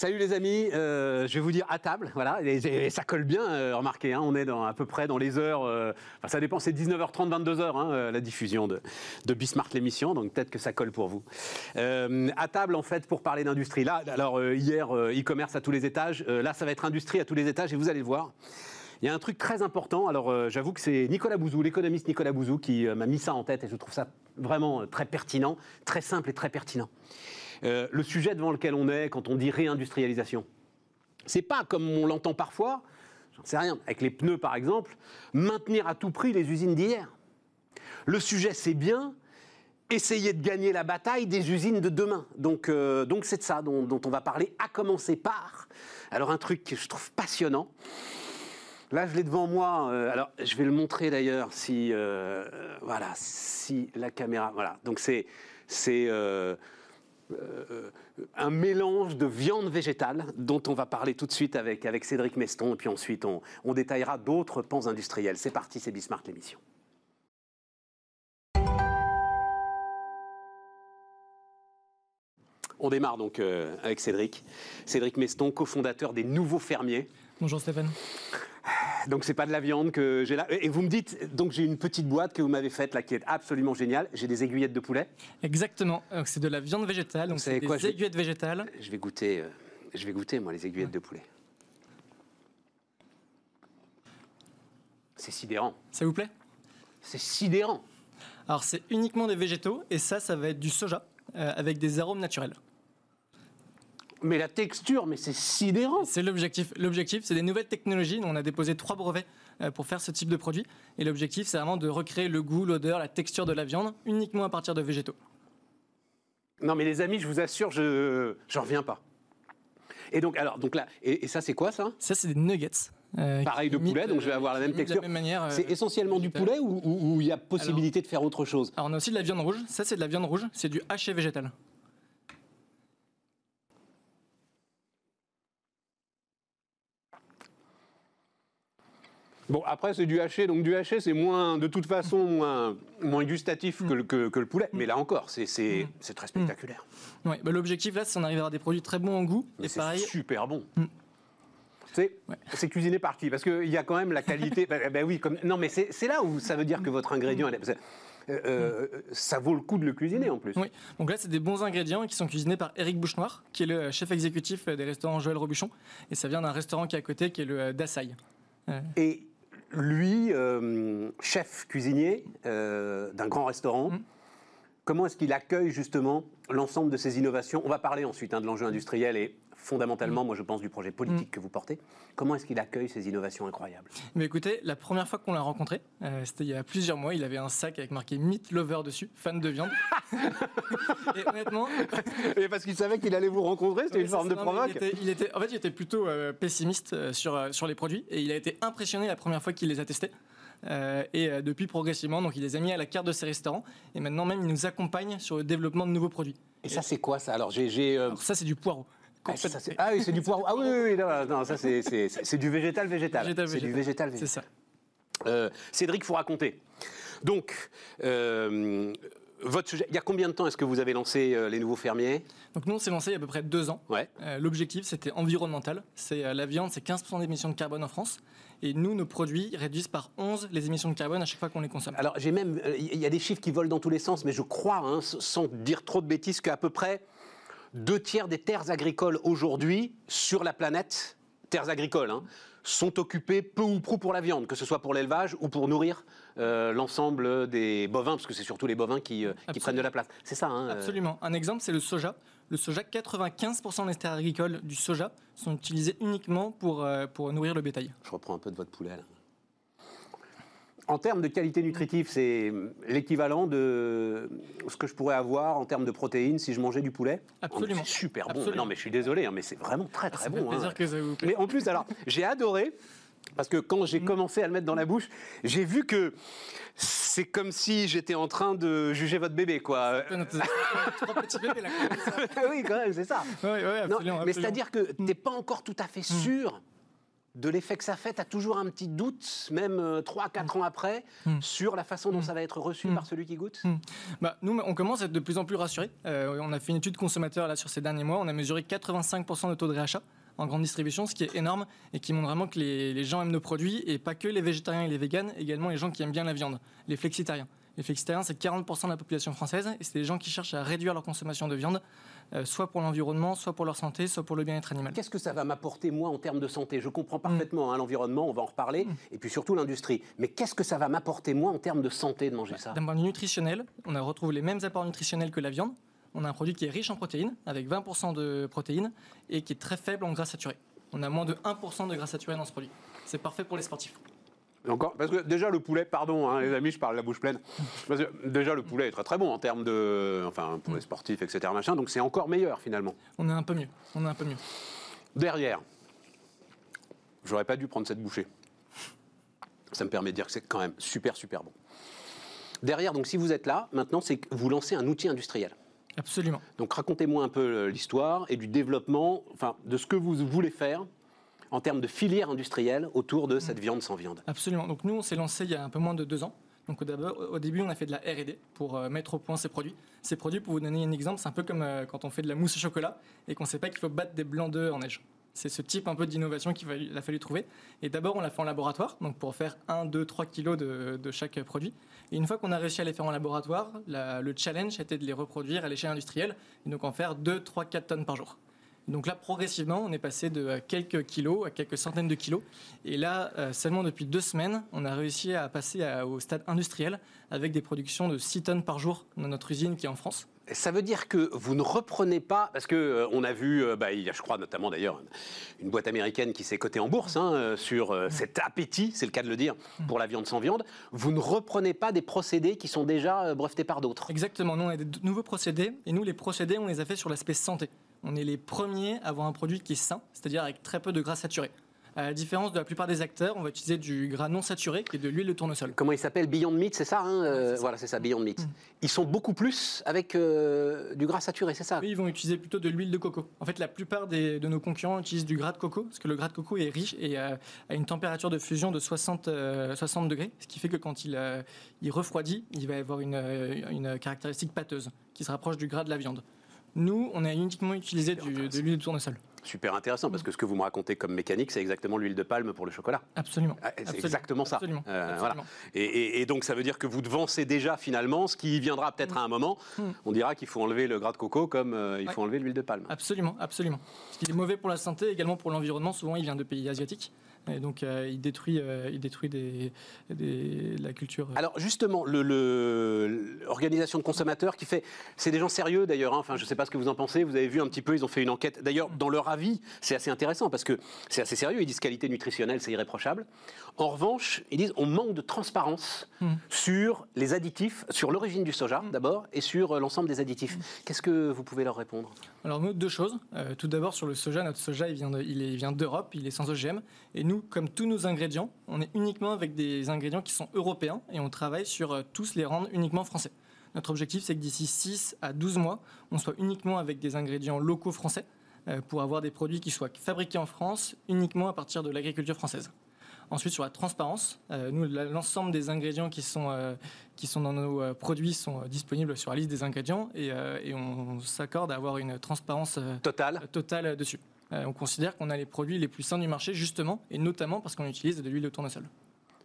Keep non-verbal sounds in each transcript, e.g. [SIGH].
Salut les amis, euh, je vais vous dire à table, voilà, et, ça colle bien, euh, remarquez, hein, on est à peu près dans les heures, euh, ça dépend, c'est 19h30, 22h hein, la diffusion de, de Bismart l'émission, donc peut-être que ça colle pour vous. À table en fait pour parler d'industrie, là, alors hier e-commerce à tous les étages, là ça va être industrie à tous les étages et vous allez le voir. Il y a un truc très important, alors j'avoue que c'est Nicolas Bouzou, l'économiste Nicolas Bouzou qui m'a mis ça en tête et je trouve ça vraiment très pertinent, très simple et très pertinent. Euh, le sujet devant lequel on est quand on dit réindustrialisation. C'est pas comme on l'entend parfois, j'en sais rien, avec les pneus par exemple, maintenir à tout prix les usines d'hier. Le sujet c'est bien essayer de gagner la bataille des usines de demain. Donc euh, donc c'est de ça dont, on va parler, à commencer par. Alors un truc que je trouve passionnant. Là, je l'ai devant moi. euh, alors, je vais le montrer d'ailleurs si, voilà, si la caméra, voilà. Donc c'est, c'est euh, un mélange de viande végétale dont on va parler tout de suite avec, Cédric Meston, et puis ensuite on, on détaillera d'autres pans industriels. C'est parti, c'est Bismarck l'émission. On démarre donc euh, avec Cédric. Cédric Meston, cofondateur des Nouveaux Fermiers. Bonjour Stéphane. Donc c'est pas de la viande que j'ai là. Et vous me dites, donc j'ai une petite boîte que vous m'avez faite là qui est absolument géniale. J'ai des aiguillettes de poulet. Exactement, c'est de la viande végétale, donc c'est quoi, des je- aiguillettes végétales. Je vais goûter, euh, je vais goûter moi les aiguillettes de poulet. C'est sidérant. Ça vous plaît? C'est sidérant. Alors c'est uniquement des végétaux et ça, ça va être du soja euh, avec des arômes naturels. Mais la texture, mais c'est sidérant. C'est l'objectif. L'objectif, c'est des nouvelles technologies. On a déposé trois brevets euh, pour faire ce type de produit. Et l'objectif, c'est vraiment de recréer le goût, l'odeur, la texture de la viande uniquement à partir de végétaux. Non mais les amis, je vous assure, je j'en reviens pas. Et donc alors donc là et, et ça c'est quoi ça? Ça, c'est des nuggets. euh, Pareil de poulet, donc je vais euh, avoir la même texture. même manière. euh, C'est essentiellement du poulet ou ou- ou il y a possibilité de faire autre chose? Alors on a aussi de la viande rouge. Ça, c'est de la viande rouge. C'est du haché végétal. Bon, après, c'est du haché, donc du haché, c'est moins, de toute façon, moins, moins gustatif que, le- que- que le poulet. Mais là encore, c'est c'est très spectaculaire. Ouais, bah, L'objectif, là, c'est d'en arriver à des produits très bons en goût. Mais et c'est pareil, super bon. Mm. C'est Ouais. cuisiné par qui Parce qu'il y a quand même la qualité. ben, [LAUGHS] ben oui, comme, non, mais c'est là où ça veut dire que votre ingrédient, elle euh, euh, ça vaut le coup de le cuisiner en plus. Oui, donc là, c'est des bons ingrédients qui sont cuisinés par Éric Bouchenoir, qui est le chef exécutif des restaurants Joël Robuchon. Et ça vient d'un restaurant qui est à côté, qui est le euh, Dassaï. Et lui, euh, chef cuisinier euh, d'un grand restaurant, Mm. comment est-ce qu'il accueille justement l'ensemble de ces innovations? On va parler ensuite hein, de l'enjeu industriel et fondamentalement, moi je pense, du projet politique que vous portez. Comment est-ce qu'il accueille ces innovations incroyables? Mais écoutez, la première fois qu'on l'a rencontré, euh, c'était il y a plusieurs mois, il avait un sac avec marqué Meat Lover dessus, fan de viande. [LAUGHS] et honnêtement, Et parce qu'il savait qu'il allait vous rencontrer, c'était Ouais, une forme de provoque. Il était, il était- en fait, il était plutôt euh, pessimiste euh, sur, euh, sur les produits et il a été impressionné la première fois qu'il les a testés. Euh, et euh, depuis progressivement, donc il les a mis à la carte de ses restaurants et maintenant même il nous accompagne sur le développement de nouveaux produits. Et ça, c'est quoi ça? Alors, j'ai. j'ai, euh, Alors ça, c'est du poireau. Ah, ça, ah oui, c'est du poireau. Ah oui, oui, oui, non, non, ça, c'est- du végétal végétal. Végétal, C'est du végétal. végétal C'est ça. Euh, Cédric, faut raconter. Donc, euh, votre sujet, il y a combien de temps est-ce que vous avez lancé euh, les nouveaux fermiers? Donc nous, on s'est lancé il y a à peu près deux ans. Ouais. Euh, L'objectif, c'était environnemental. C'est la viande, c'est 15% d'émissions de carbone en France. Et nous, nos produits réduisent par 11 les émissions de carbone à chaque fois qu'on les consomme. Alors, j'ai même, il y a des chiffres qui volent dans tous les sens, mais je crois, hein, sans dire trop de bêtises, qu'à peu près deux tiers des terres agricoles aujourd'hui sur la planète, terres agricoles, hein, sont occupées peu ou prou pour la viande, que ce soit pour l'élevage ou pour nourrir euh, l'ensemble des bovins, parce que c'est surtout les bovins qui, euh, qui prennent de la place. C'est ça, hein, euh, Absolument. Un exemple, c'est le soja. Le soja, 95% des terres agricoles du soja sont utilisées uniquement pour, euh, pour nourrir le bétail. Je reprends un peu de votre poulet. là. En termes de qualité nutritive, c'est l'équivalent de ce que je pourrais avoir en termes de protéines si je mangeais du poulet. Absolument. C'est super bon. Absolument. Non, mais je suis désolé, hein, mais c'est vraiment très très Ça fait bon. plaisir hein. que ça vous plaise. Mais en plus, alors, j'ai adoré. Parce que quand j'ai commencé à le mettre dans la bouche, j'ai vu que c'est comme si j'étais en train de juger votre bébé, quoi. Trois petits bébés, là. [LAUGHS] oui, quand même, c'est ça. Oui, oui, Non, absolument. mais c'est-à-dire que tu n'es pas encore tout à fait sûr de l'effet que ça fait. Tu as toujours un petit doute, même 3-4 ans après, Mm. sur la façon dont Mm. ça va être reçu par celui qui goûte. Bah, nous, on commence à être de plus en plus rassurés. Euh, on a fait une étude consommateur là, sur ces derniers mois. On a mesuré 85% de taux de réachat en grande distribution, ce qui est énorme et qui montre vraiment que les, les gens aiment nos produits et pas que les végétariens et les véganes, également les gens qui aiment bien la viande, les flexitariens. Flexitariens, c'est 40% de la population française et c'est des gens qui cherchent à réduire leur consommation de viande, euh, soit pour l'environnement, soit pour leur santé, soit pour le bien-être animal. Qu'est-ce que ça va m'apporter, moi, en termes de santé? Je comprends Mm. parfaitement hein, l'environnement, on va en reparler, et puis surtout l'industrie. Mais qu'est-ce que ça va m'apporter, moi, en termes de santé, de manger ça? D'un point de vue nutritionnel, on a retrouvé les mêmes apports nutritionnels que la viande. On a un produit qui est riche en protéines, avec 20% de protéines, et qui est très faible en gras saturés. On a moins de 1% de gras saturés dans ce produit. C'est parfait pour les sportifs. Encore Parce que déjà, le poulet, pardon, hein, les amis, je parle la bouche pleine. Parce que déjà, le poulet est très très bon en termes de. Enfin, pour les sportifs, etc. Machin, donc c'est encore meilleur, finalement. On est un peu mieux. On est un peu mieux. Derrière, j'aurais pas dû prendre cette bouchée. Ça me permet de dire que c'est quand même super, super bon. Derrière, donc si vous êtes là, maintenant, c'est que vous lancez un outil industriel. Absolument. Donc racontez-moi un peu euh, l'histoire et du développement, enfin, de ce que vous voulez faire en termes de filière industrielle autour de cette viande sans viande. Absolument. Donc nous, on s'est lancé il y a un peu moins de deux ans. Donc au, d'abord- au début, on a fait de la R&D pour euh, mettre au point ces produits. Ces produits, pour vous donner un exemple, c'est un peu comme euh, quand on fait de la mousse au chocolat et qu'on ne sait pas qu'il faut battre des blancs d'œufs en neige. C'est ce type un peu d'innovation qu'il a fallu trouver. Et d'abord, on l'a fait en laboratoire, donc pour faire 1, 2, 3 kilos de, de chaque produit. Et une fois qu'on a réussi à les faire en laboratoire, la- le challenge était de les reproduire à l'échelle industrielle, et donc en faire 2, 3, 4 tonnes par jour. Donc là, progressivement, on est passé de quelques kilos à quelques centaines de kilos. Et là, euh, seulement depuis deux semaines, on a réussi à passer au stade industriel avec des productions de 6 tonnes par jour dans notre usine qui est en France. Ça veut dire que vous ne reprenez pas, parce que euh, on a vu, euh, bah, il y a, je crois notamment d'ailleurs, une boîte américaine qui s'est cotée en bourse hein, euh, sur cet appétit, c'est le cas de le dire, pour la viande sans viande. Vous ne reprenez pas des procédés qui sont déjà brevetés par d'autres. Exactement, nous on a des nouveaux procédés, et nous les procédés, on les a fait sur l'aspect santé. On est les premiers à avoir un produit qui est sain, c'est-à-dire avec très peu de gras saturé. À la différence de la plupart des acteurs, on va utiliser du gras non saturé, qui est de l'huile de tournesol. Comment il s'appelle? Beyond Meat, c'est ça, hein, euh, c'est ça. Voilà, c'est ça, Beyond Meat. Mm. Ils sont beaucoup plus avec euh, du gras saturé, c'est ça? Eux, ils vont utiliser plutôt de l'huile de coco. En fait, la plupart des- de nos concurrents utilisent du gras de coco, parce que le gras de coco est riche et euh, a une température de fusion de 60, euh, 60 degrés, ce qui fait que quand il, euh, il refroidit, il va avoir une, euh, une caractéristique pâteuse qui se rapproche du gras de la viande. Nous, on a uniquement utilisé du- de l'huile de tournesol. Super intéressant, parce que ce que vous me racontez comme mécanique, c'est exactement l'huile de palme pour le chocolat. Absolument. Ah, C'est Absolument. exactement ça. Absolument. Euh, Absolument. voilà. Et, et- et donc ça veut dire que vous devancez déjà finalement ce qui viendra peut-être à un moment. Mm. On dira qu'il faut enlever le gras de coco comme euh, il faut enlever l'huile de palme. Absolument, absolument. Parce qu'il est mauvais pour la santé, également pour l'environnement. Souvent, il vient de pays asiatiques. Et donc, euh, il détruit, euh, il détruit des, des- la culture. euh, Alors justement, le- le- l'organisation de consommateurs qui fait, c'est des gens sérieux d'ailleurs. hein. Enfin, je ne sais pas ce que vous en pensez. Vous avez vu un petit peu, ils ont fait une enquête. D'ailleurs, dans leur avis, c'est assez intéressant parce que c'est assez sérieux. Ils disent qualité nutritionnelle, c'est irréprochable. En revanche, ils disent on manque de transparence Mm. sur les additifs, sur l'origine du soja d'abord et sur l'ensemble des additifs. Qu'est-ce que vous pouvez leur répondre? Alors nous, deux choses. Euh, tout d'abord sur le soja, notre soja il vient il vient d'Europe, il est sans OGM. Et nous, comme tous nos ingrédients, on est uniquement avec des ingrédients qui sont européens et on travaille sur euh, tous les rendre uniquement français. Notre objectif, c'est que d'ici 6 à 12 mois, on soit uniquement avec des ingrédients locaux français euh, pour avoir des produits qui soient fabriqués en France uniquement à partir de l'agriculture française. Ensuite, sur la transparence, euh, nous, l'ensemble des ingrédients qui sont, euh, qui sont dans nos euh, produits sont disponibles sur la liste des ingrédients et, et on, s'accorde à avoir une transparence Total. totale euh, dessus. On considère qu'on a les produits les plus sains du marché, justement, et notamment parce qu'on utilise de l'huile de tournesol.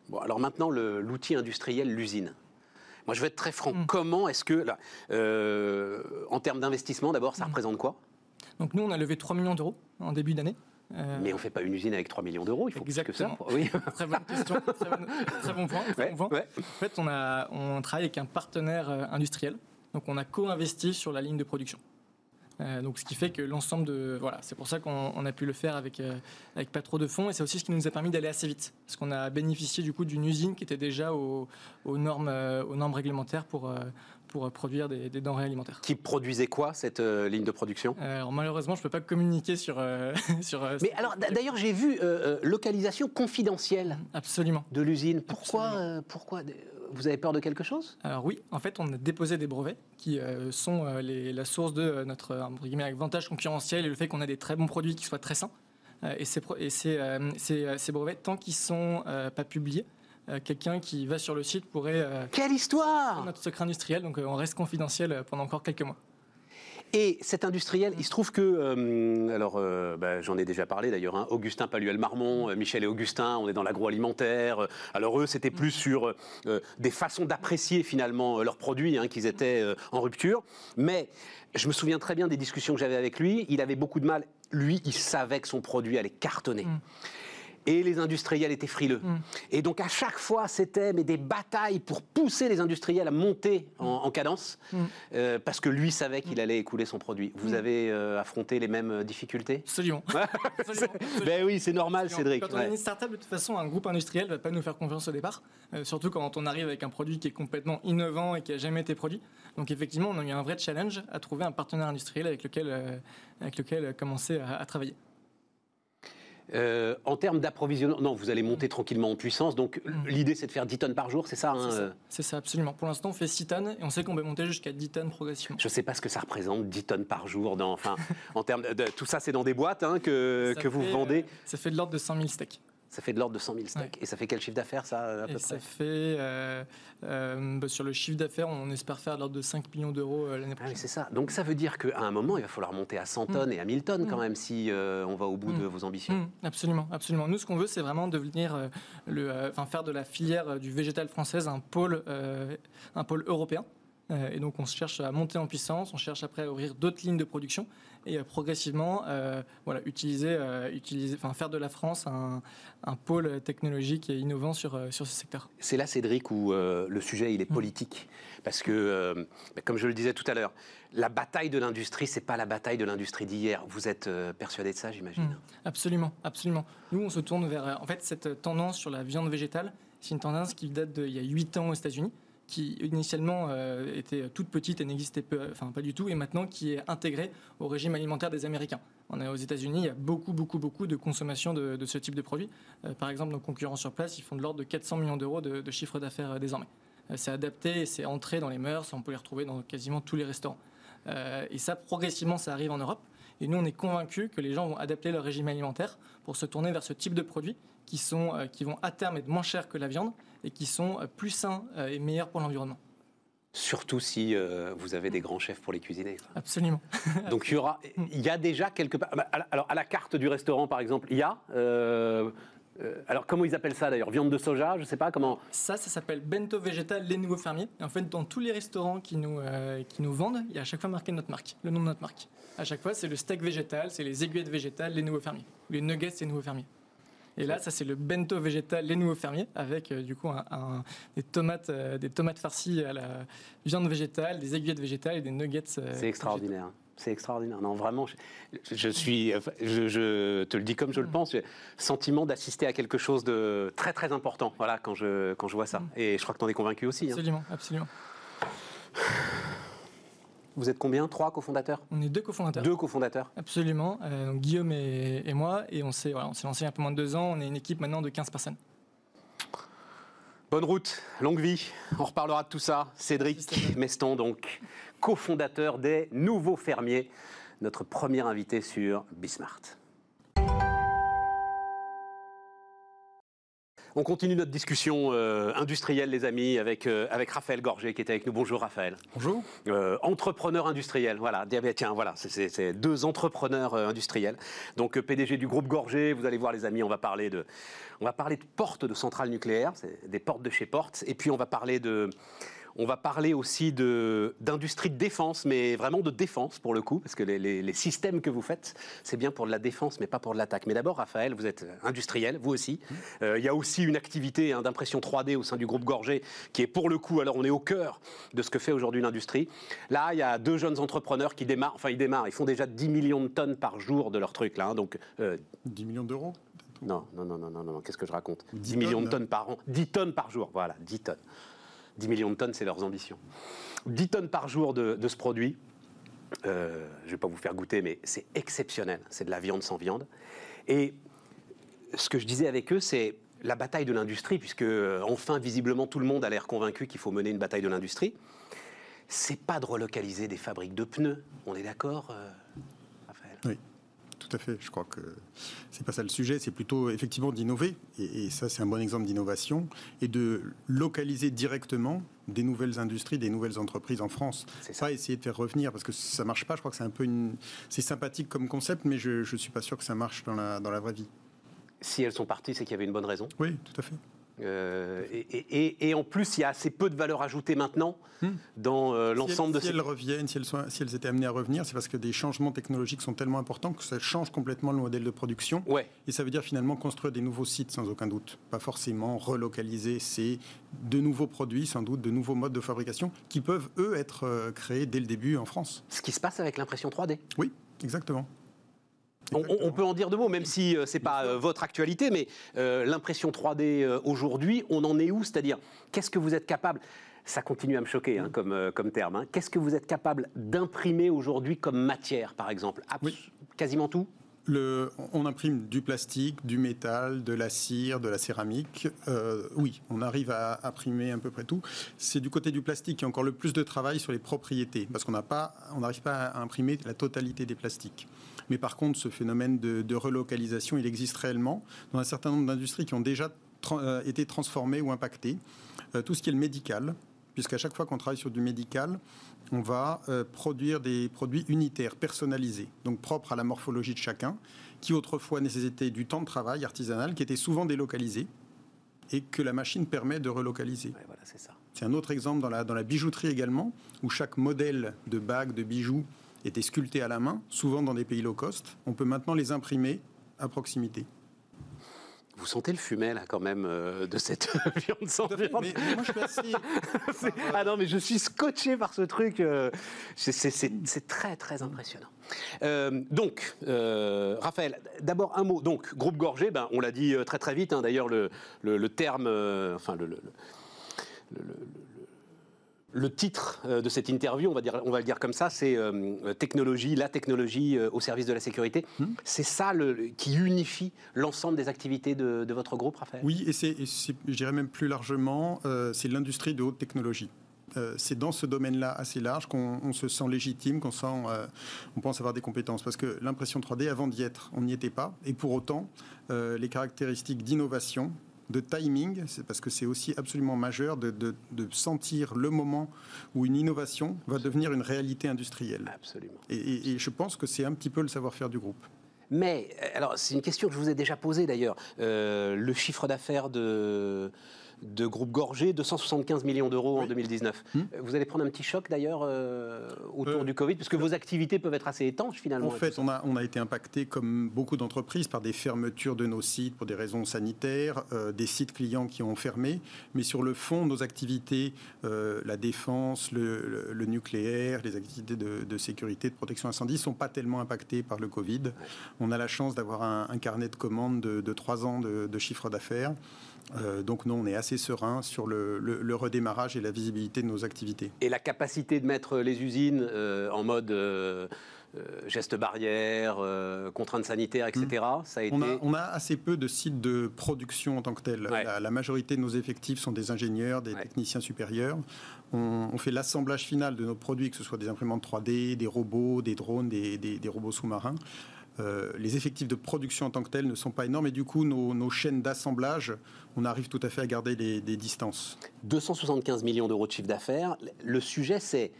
Bon, alors maintenant, le- l'outil industriel, l'usine. Moi, je vais être très franc. Mm. Comment est-ce que, là, euh, en termes d'investissement, d'abord, ça Mm. représente quoi? Donc nous, on a levé 3 millions d'euros en début d'année. Euh, Mais on ne fait pas une usine avec 3 millions d'euros, il faut plus que ça. Exactement. Oui. [LAUGHS] Très bonne question, très, bonne- très bon point. très Ouais, bon point. ouais. En fait, on, a, on travaille avec un partenaire euh, industriel. Donc, on a co-investi sur la ligne de production. Euh, donc, ce qui fait que l'ensemble de. Voilà, c'est pour ça qu'on on a pu le faire avec, euh, avec pas trop de fonds. Et c'est aussi ce qui nous a permis d'aller assez vite. Parce qu'on a bénéficié du coup d'une usine qui était déjà aux, aux normes, euh, aux normes réglementaires pour, pour produire des, denrées alimentaires. Qui produisait quoi cette ligne de production? Alors malheureusement, je ne peux pas communiquer sur. [LAUGHS] sur Mais alors d'ailleurs, j'ai vu localisation confidentielle. Absolument. De l'usine. Pourquoi, pourquoi vous avez peur de quelque chose? Alors oui, en fait, on a déposé des brevets qui sont la source de notre avantage concurrentiel et le fait qu'on a des très bons produits qui soient très sains. et ces, et ces brevets, tant qu'ils ne sont pas publiés, euh, quelqu'un qui va sur le site pourrait. Euh, Quelle histoire Notre secret industriel, donc euh, on reste confidentiel pendant encore quelques mois. Et cet industriel, il se trouve que, alors bah, j'en ai déjà parlé d'ailleurs, hein, Augustin Paluel-Marmont, Michel et Augustin, on est dans l'agroalimentaire. alors eux, c'était plus sur des façons d'apprécier finalement leurs produits, hein, qu'ils étaient en rupture. Mais je me souviens très bien des discussions que j'avais avec lui. Il avait beaucoup de mal. Lui, il savait que son produit allait cartonner. Mm et les industriels étaient frileux. Mm. Et donc à chaque fois, c'était mais des batailles pour pousser les industriels à monter en, cadence, mm. euh, parce que lui savait qu'il allait écouler son produit. Vous mm. avez euh, affronté les mêmes euh, difficultés? Absolument. [LAUGHS] [LAUGHS] Ben oui, c'est normal, Cédric. Quand on est une startup, de toute façon, un groupe industriel ne va pas nous faire confiance au départ, surtout quand on arrive avec un produit qui est complètement innovant et qui n'a jamais été produit. Donc effectivement, on a eu un vrai challenge à trouver un partenaire industriel avec lequel, avec lequel commencer à travailler. Euh, en termes d'approvisionnement, non, vous allez monter tranquillement en puissance. Donc mm. l'idée, c'est de faire 10 tonnes par jour, c'est ça, hein, euh C'est ça, absolument. Pour l'instant, on fait 6 tonnes et on sait qu'on va monter jusqu'à 10 tonnes progressivement. Je ne sais pas ce que ça représente, 10 tonnes par jour. Dans, enfin, en termes de, tout ça, c'est dans des boîtes hein, que, que vous vendez. Euh, ça fait de l'ordre de 100 000 steaks. Ça fait de l'ordre de 100 000 steaks. Et ça fait quel chiffre d'affaires, ça, à peu près? Ça fait, euh, euh, bah, sur le chiffre d'affaires, on espère faire de l'ordre de 5 millions d'euros euh, l'année ah prochaine. c'est ça. Donc ça veut dire qu'à un moment, il va falloir monter à 100 mm. tonnes et à 1000 tonnes quand mm. même si on va au bout de mm. vos ambitions. Absolument, absolument. Nous, ce qu'on veut, c'est vraiment devenir, le, enfin, faire de la filière du végétal française un pôle, un pôle européen. et donc on cherche à monter en puissance, on cherche après à ouvrir d'autres lignes de production et euh, progressivement euh, voilà, utiliser, euh, utiliser, enfin, faire de la France un, un, pôle technologique et innovant sur, sur ce secteur. C'est là, Cédric, où le sujet il est mm. politique. Parce que, bah, comme je le disais tout à l'heure, la bataille de l'industrie, c'est pas la bataille de l'industrie d'hier. Vous êtes persuadé de ça, j'imagine? Mm. Absolument, absolument. Nous, on se tourne vers. En fait, cette tendance sur la viande végétale, c'est une tendance qui date d'il y a 8 ans aux États-Unis qui initialement euh, était toute petite et n'existait pas, enfin, pas du tout, et maintenant qui est intégrée au régime alimentaire des Américains. On est aux États-Unis, il y a beaucoup, beaucoup, beaucoup de consommation de, ce type de produits. Euh, par exemple, nos concurrents sur place, ils font de l'ordre de 400 millions d'euros de, chiffre d'affaires euh, désormais. c'est adapté, c'est entré dans les mœurs, on peut les retrouver dans quasiment tous les restaurants. et ça, progressivement, ça arrive en Europe. Et nous, on est convaincus que les gens vont adapter leur régime alimentaire pour se tourner vers ce type de produits qui, sont, qui vont à terme être moins chers que la viande et qui sont euh, plus sains euh, et meilleurs pour l'environnement. Surtout si euh, vous avez des grands chefs pour les cuisiner. Absolument. [LAUGHS] Donc il y aura, il y a déjà quelque part. Bah, alors à la carte du restaurant par exemple, il y a. alors comment ils appellent ça d'ailleurs? Viande de soja, je ne sais pas comment? Ça, ça s'appelle bento végétal les nouveaux fermiers. en fait, dans tous les restaurants qui nous qui nous vendent, il y a à chaque fois marqué notre marque, le nom de notre marque. À chaque fois, c'est le steak végétal, c'est les aiguillettes végétales, les nouveaux fermiers, les nuggets, les nouveaux fermiers. Et là, ça c'est le bento végétal Les Nouveaux Fermiers avec euh, du coup des tomates, euh, des tomates farcies à la viande végétale, des aiguillettes végétales et des nuggets. Euh, c'est extraordinaire. C'est extraordinaire. Non, vraiment, je, suis, je, te le dis comme je le mm. pense, sentiment d'assister à quelque chose de très très important. Voilà, quand je quand je vois ça. Mm. Et je crois que tu en es convaincu aussi. Hein. Absolument, absolument. Vous êtes combien? Trois cofondateurs? On est deux cofondateurs. Deux cofondateurs Absolument. Euh, Guillaume et, moi. Et on s'est voilà, lancé il y a un peu moins de deux ans. On est une équipe maintenant de 15 personnes. Bonne route, longue vie. On reparlera de tout ça. Cédric Meston, donc cofondateur des Nouveaux Fermiers, notre premier invité sur Bismart. On continue notre discussion euh, industrielle, les amis, avec, euh, avec Raphaël Gorgé qui est avec nous. Bonjour Raphaël. Bonjour. Euh, entrepreneur industriel, voilà. Tiens, voilà, c'est deux entrepreneurs industriels. Donc PDG du groupe Gorgé, vous allez voir les amis, on va parler de, on va parler de portes de centrales nucléaires, des portes de chez Portes, et puis on va parler de on va parler aussi d'industrie de, défense, mais vraiment de défense pour le coup, parce que les, systèmes que vous faites, c'est bien pour de la défense, mais pas pour de l'attaque. Mais d'abord, Raphaël, vous êtes industriel, vous aussi. Mmh. Euh, il y a aussi une activité hein, d'impression 3D au sein du groupe Gorgé, qui est pour le coup, alors on est au cœur de ce que fait aujourd'hui l'industrie. Là, il y a deux jeunes entrepreneurs qui démarrent, enfin ils démarrent, ils font déjà 10 millions de tonnes par jour de leur truc là. Hein, donc, 10 euh, millions d'euros non, non, non, non, non, non, qu'est-ce que je raconte? 10, millions de tonnes par an, 10 tonnes par jour, voilà, 10 tonnes. 10 millions de tonnes, c'est leurs ambitions. 10 tonnes par jour de, ce produit. Euh, je ne vais pas vous faire goûter, mais c'est exceptionnel. C'est de la viande sans viande. Et ce que je disais avec eux, c'est la bataille de l'industrie, puisque euh, enfin, visiblement, tout le monde a l'air convaincu qu'il faut mener une bataille de l'industrie. C'est pas de relocaliser des fabriques de pneus. On est d'accord, euh, Raphaël? Oui tout à fait. Je crois que c'est pas ça le sujet. C'est plutôt effectivement d'innover, et, ça c'est un bon exemple d'innovation, et de localiser directement des nouvelles industries, des nouvelles entreprises en France. C'est Pas essayer de faire revenir parce que ça marche pas. Je crois que c'est un peu une, c'est sympathique comme concept, mais je ne suis pas sûr que ça marche dans la dans la vraie vie. Si elles sont parties, c'est qu'il y avait une bonne raison. Oui, tout à fait. Euh, et, en plus, il y a assez peu de valeur ajoutée maintenant hmm. dans euh, l'ensemble de ces... Si elles reviennent, si elles, sont, si elles étaient amenées à revenir, c'est parce que des changements technologiques sont tellement importants que ça change complètement le modèle de production. Ouais. Et ça veut dire finalement construire des nouveaux sites sans aucun doute. Pas forcément relocaliser. C'est de nouveaux produits, sans doute, de nouveaux modes de fabrication qui peuvent, eux, être euh, créés dès le début en France. Ce qui se passe avec l'impression 3D. Oui, exactement. On, peut en dire deux mots, même si euh, ce n'est pas euh, votre actualité, mais euh, l'impression 3D aujourd'hui, on en est où? C'est-à-dire, qu'est-ce que vous êtes capable ça continue à me choquer hein, comme, comme terme. Hein. Qu'est-ce que vous êtes capable d'imprimer aujourd'hui comme matière, par exemple? Quasiment tout? On imprime du plastique, du métal, de la cire, de la céramique. oui, on arrive à imprimer à peu près tout. C'est du côté du plastique qui a encore le plus de travail sur les propriétés, parce qu'on n'arrive pas, pas à imprimer la totalité des plastiques. Mais par contre, ce phénomène de, relocalisation, il existe réellement dans un certain nombre d'industries qui ont déjà euh, été transformées ou impactées. Euh, tout ce qui est le médical, puisqu'à chaque fois qu'on travaille sur du médical, on va euh, produire des produits unitaires, personnalisés, donc propres à la morphologie de chacun, qui autrefois nécessitaient du temps de travail artisanal, qui était souvent délocalisé, et que la machine permet de relocaliser. c'est un autre exemple dans la, dans la bijouterie également, où chaque modèle de bague, de bijoux étaient sculptés à la main, souvent dans des pays low cost. On peut maintenant les imprimer à proximité. Vous sentez le fumet là quand même euh, de cette [LAUGHS] viande sans viande. Mais, moi je suis assez. [LAUGHS] ah non mais je suis scotché par ce truc. Euh, c'est très très impressionnant. Euh, donc Raphaël, d'abord un mot. Donc groupe Gorgé, ben, on l'a dit très très vite. Hein, d'ailleurs le, le, terme, enfin le, le le titre euh, de cette interview, on va, dire, on va le dire comme ça, c'est euh, technologie, la technologie euh, au service de la sécurité. Hmm. C'est ça le, qui unifie l'ensemble des activités de, votre groupe, Raphaël? Oui, et c'est, je dirais même plus largement, c'est l'industrie de haute technologie. c'est dans ce domaine-là assez large qu'on se sent légitime, qu'on sent, on pense avoir des compétences. Parce que l'impression 3D, avant d'y être, on n'y était pas. Et pour autant, les caractéristiques d'innovation, de timing, c'est parce que c'est aussi absolument majeur de, sentir le moment où une innovation va devenir une réalité industrielle. Absolument. Et, je pense que c'est un petit peu le savoir-faire du groupe. Mais, alors c'est une question que je vous ai déjà posée d'ailleurs, euh, le chiffre d'affaires de de groupe Gorgé, 275 millions d'euros en 2019. Hmm. Vous allez prendre un petit choc d'ailleurs euh, autour euh, du Covid, parce que vos activités peuvent être assez étanches finalement. En fait, on a, on a été impacté, comme beaucoup d'entreprises, par des fermetures de nos sites pour des raisons sanitaires, euh, des sites clients qui ont fermé. Mais sur le fond, nos activités, la défense, le, nucléaire, les activités de, sécurité, de protection incendie, ne sont pas tellement impactées par le Covid. On a la chance d'avoir un, carnet de commandes de, trois ans de, de chiffre d'affaires. Euh, donc non, on est assez serein sur le, redémarrage et la visibilité de nos activités. Et la capacité de mettre les usines euh, en mode euh, gestes barrières, contraintes sanitaires, etc. Hmm. Ça a été... on, a, assez peu de sites de production en tant que tel. La, majorité de nos effectifs sont des ingénieurs, des techniciens supérieurs. On, fait l'assemblage final de nos produits, que ce soit des imprimantes 3D, des robots, des drones, des robots sous-marins. Euh, les effectifs de production en tant que tels ne sont pas énormes et du coup, nos, chaînes d'assemblage, on arrive tout à fait à garder des, distances. 275 millions d'euros de chiffre d'affaires. Le sujet, c'est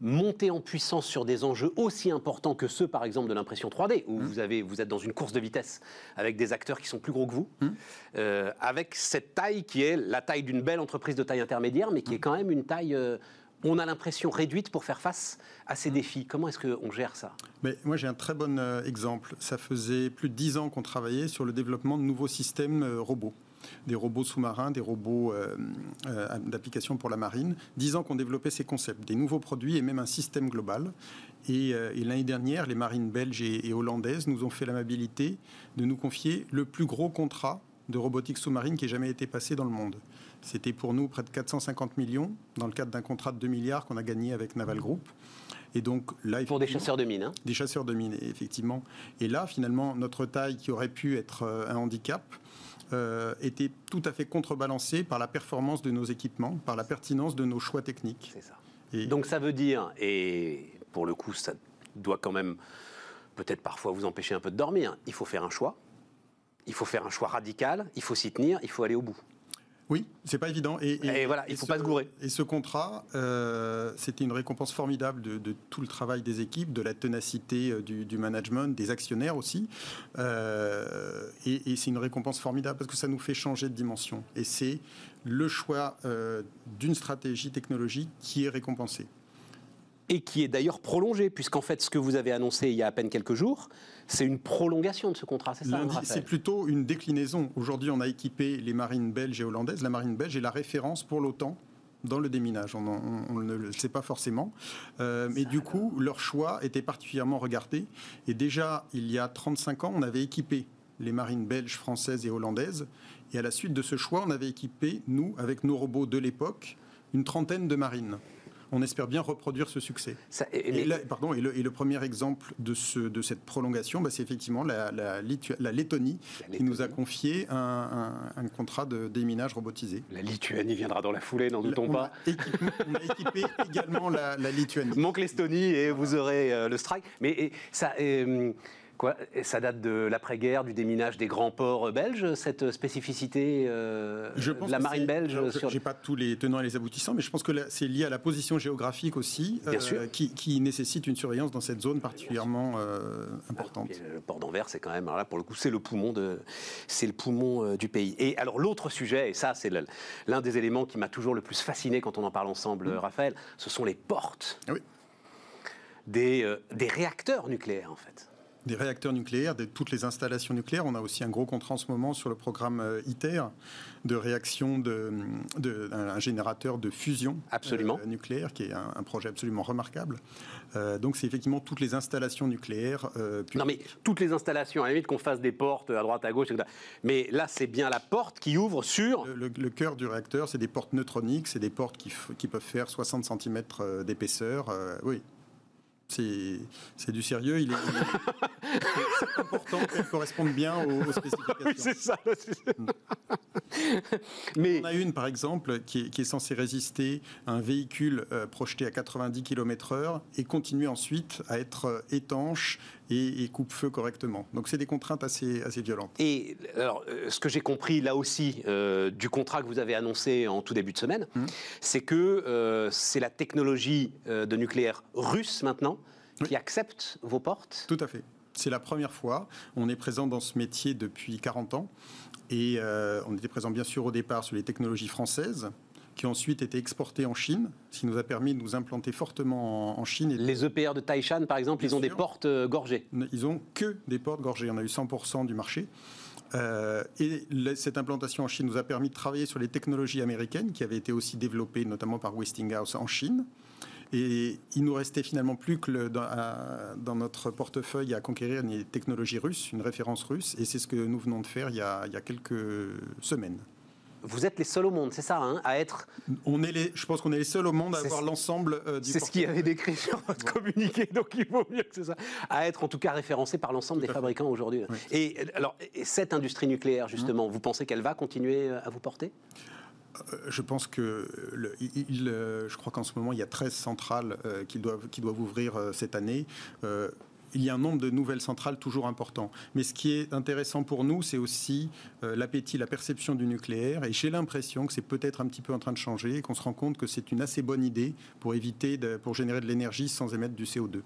monter en puissance sur des enjeux aussi importants que ceux, par exemple, de l'impression 3D, où mmh. vous, avez, vous êtes dans une course de vitesse avec des acteurs qui sont plus gros que vous, mmh. euh, avec cette taille qui est la taille d'une belle entreprise de taille intermédiaire, mais qui mmh. est quand même une taille... Euh, on a l'impression réduite pour faire face à ces défis. Comment est-ce qu'on gère ça? Mais Moi, j'ai un très bon euh, exemple. Ça faisait plus de dix ans qu'on travaillait sur le développement de nouveaux systèmes euh, robots des robots sous-marins, des robots euh, d'application pour la marine. Dix ans qu'on développait ces concepts, des nouveaux produits et même un système global. Et, l'année dernière, les marines belges et hollandaises nous ont fait l'amabilité de nous confier le plus gros contrat de robotique sous-marine qui ait jamais été passé dans le monde. C'était pour nous près de 450 millions dans le cadre d'un contrat de 2 milliards qu'on a gagné avec Naval Group. Et donc là, pour des chasseurs de mines. Hein. Des chasseurs de mines, effectivement. Et là, finalement, notre taille qui aurait pu être euh, un handicap euh, était tout à fait contrebalancée par la performance de nos équipements, par la pertinence de nos choix techniques. C'est ça. Et donc ça veut dire, et pour le coup, ça doit quand même peut-être parfois vous empêcher un peu de dormir, il faut faire un choix. Il faut faire un choix radical, il faut s'y tenir, il faut aller au bout. Oui, c'est pas évident. Et, voilà, il ne faut pas se gourer. Et ce contrat, euh, c'était une récompense formidable de, tout le travail des équipes, de la ténacité euh, du, management, des actionnaires aussi. Euh, et, c'est une récompense formidable parce que ça nous fait changer de dimension. Et c'est le choix d'une stratégie technologique qui est récompensé et qui est d'ailleurs prolongé, puisqu'en fait, ce que vous avez annoncé il y a à peine quelques jours, c'est une prolongation de ce contrat, c'est ça C'est plutôt une déclinaison. Aujourd'hui, on a équipé les marines belges et hollandaises. La marine belge est la référence pour l'OTAN dans le déminage. On, ne le sait pas forcément. Euh, mais du coup, leur choix était particulièrement regardé. Et déjà, il y a 35 ans, on avait équipé les marines belges, françaises et hollandaises. Et à la suite de ce choix, on avait équipé, nous, avec nos robots de l'époque, une trentaine de marines on espère bien reproduire ce succès. et, pardon, et, le, premier exemple de, ce, de cette prolongation, bah, c'est effectivement la, la, Lettonie qui nous a confié un, contrat de déminage robotisé. La Lituanie viendra dans la foulée, n'en doutons pas. on a équipé [LAUGHS] également la, Lituanie. Manque l'Estonie et vous aurez euh, le strike. Mais ça. Euh, Quoi, ça date de l'après-guerre, du déminage des grands ports belges, cette spécificité euh, de la marine belge Je n'ai pas tous les tenants et les aboutissants, mais je pense que c'est lié à la position géographique aussi, euh, qui, nécessite une surveillance dans cette zone particulièrement euh, importante. le port d'Anvers, c'est quand même, là, pour le coup, c'est le poumon, de, c'est le poumon du pays. Et alors, l'autre sujet, et ça, c'est l'un des éléments qui m'a toujours le plus fasciné quand on en parle ensemble, mmh. Raphaël, ce sont les portes. Oui. Des, des réacteurs nucléaires, en fait des réacteurs nucléaires, de toutes les installations nucléaires. On a aussi un gros contrat en ce moment sur le programme euh, ITER de réaction d'un de, générateur de fusion absolument. Euh, nucléaire, qui est un, projet absolument remarquable. Euh, donc c'est effectivement toutes les installations nucléaires. non mais toutes les installations, à la limite qu'on fasse des portes à droite, à gauche, etc. Mais là c'est bien la porte qui ouvre sur... Le, cœur du réacteur, c'est des portes neutroniques, c'est des portes qui, qui, peuvent faire 60 cm d'épaisseur. oui, c'est du sérieux. Il est, important qu'elle corresponde bien aux, spécifications. [LAUGHS] c'est ça. Mm. [LAUGHS] Mais on a une, par exemple, qui est, censée résister à un véhicule euh, projeté à 90 km/h et continuer ensuite à être euh, étanche et, coupe-feu correctement. Donc c'est des contraintes assez, assez violentes. Et alors, euh, ce que j'ai compris là aussi du contrat que vous avez annoncé en tout début de semaine, mm. c'est que c'est la technologie de nucléaire russe maintenant qui accepte vos portes Tout à fait. C'est la première fois. On est présent dans ce métier depuis 40 ans. Et euh, on était présent bien sûr au départ sur les technologies françaises, qui ont ensuite été exportées en Chine, ce qui nous a permis de nous implanter fortement en, Chine. les EPR de Taishan, par exemple, ils ont des portes euh, gorgées Ils ont que des portes gorgées. On a eu 100% du marché. Euh, et cette implantation en Chine nous a permis de travailler sur les technologies américaines qui avaient été aussi développées notamment par Westinghouse en Chine. Et il nous restait finalement plus que dans, notre portefeuille à conquérir une technologie russe, une référence russe, et c'est ce que nous venons de faire il y a, quelques semaines. Vous êtes les seuls au monde, c'est ça, hein, à être. On est les, je pense qu'on est les seuls au monde à avoir l'ensemble euh, du. C'est ce qui avait décrit sur votre communiqué, donc il vaut mieux que c'est ça. À être en tout cas référencé par l'ensemble des fabricants aujourd'hui. Et alors, cette industrie nucléaire, justement, vous pensez qu'elle va continuer à vous porter? Euh, je pense que il, euh, je crois qu'en ce moment il y a 13 centrales euh, qui doivent qui doivent ouvrir cette année. Il y a un nombre de nouvelles centrales toujours important. Mais ce qui est intéressant pour nous, c'est aussi l'appétit, la perception du nucléaire. Et j'ai l'impression que c'est peut-être un petit peu en train de changer et qu'on se rend compte que c'est une assez bonne idée pour éviter, de, pour générer de l'énergie sans émettre du CO2.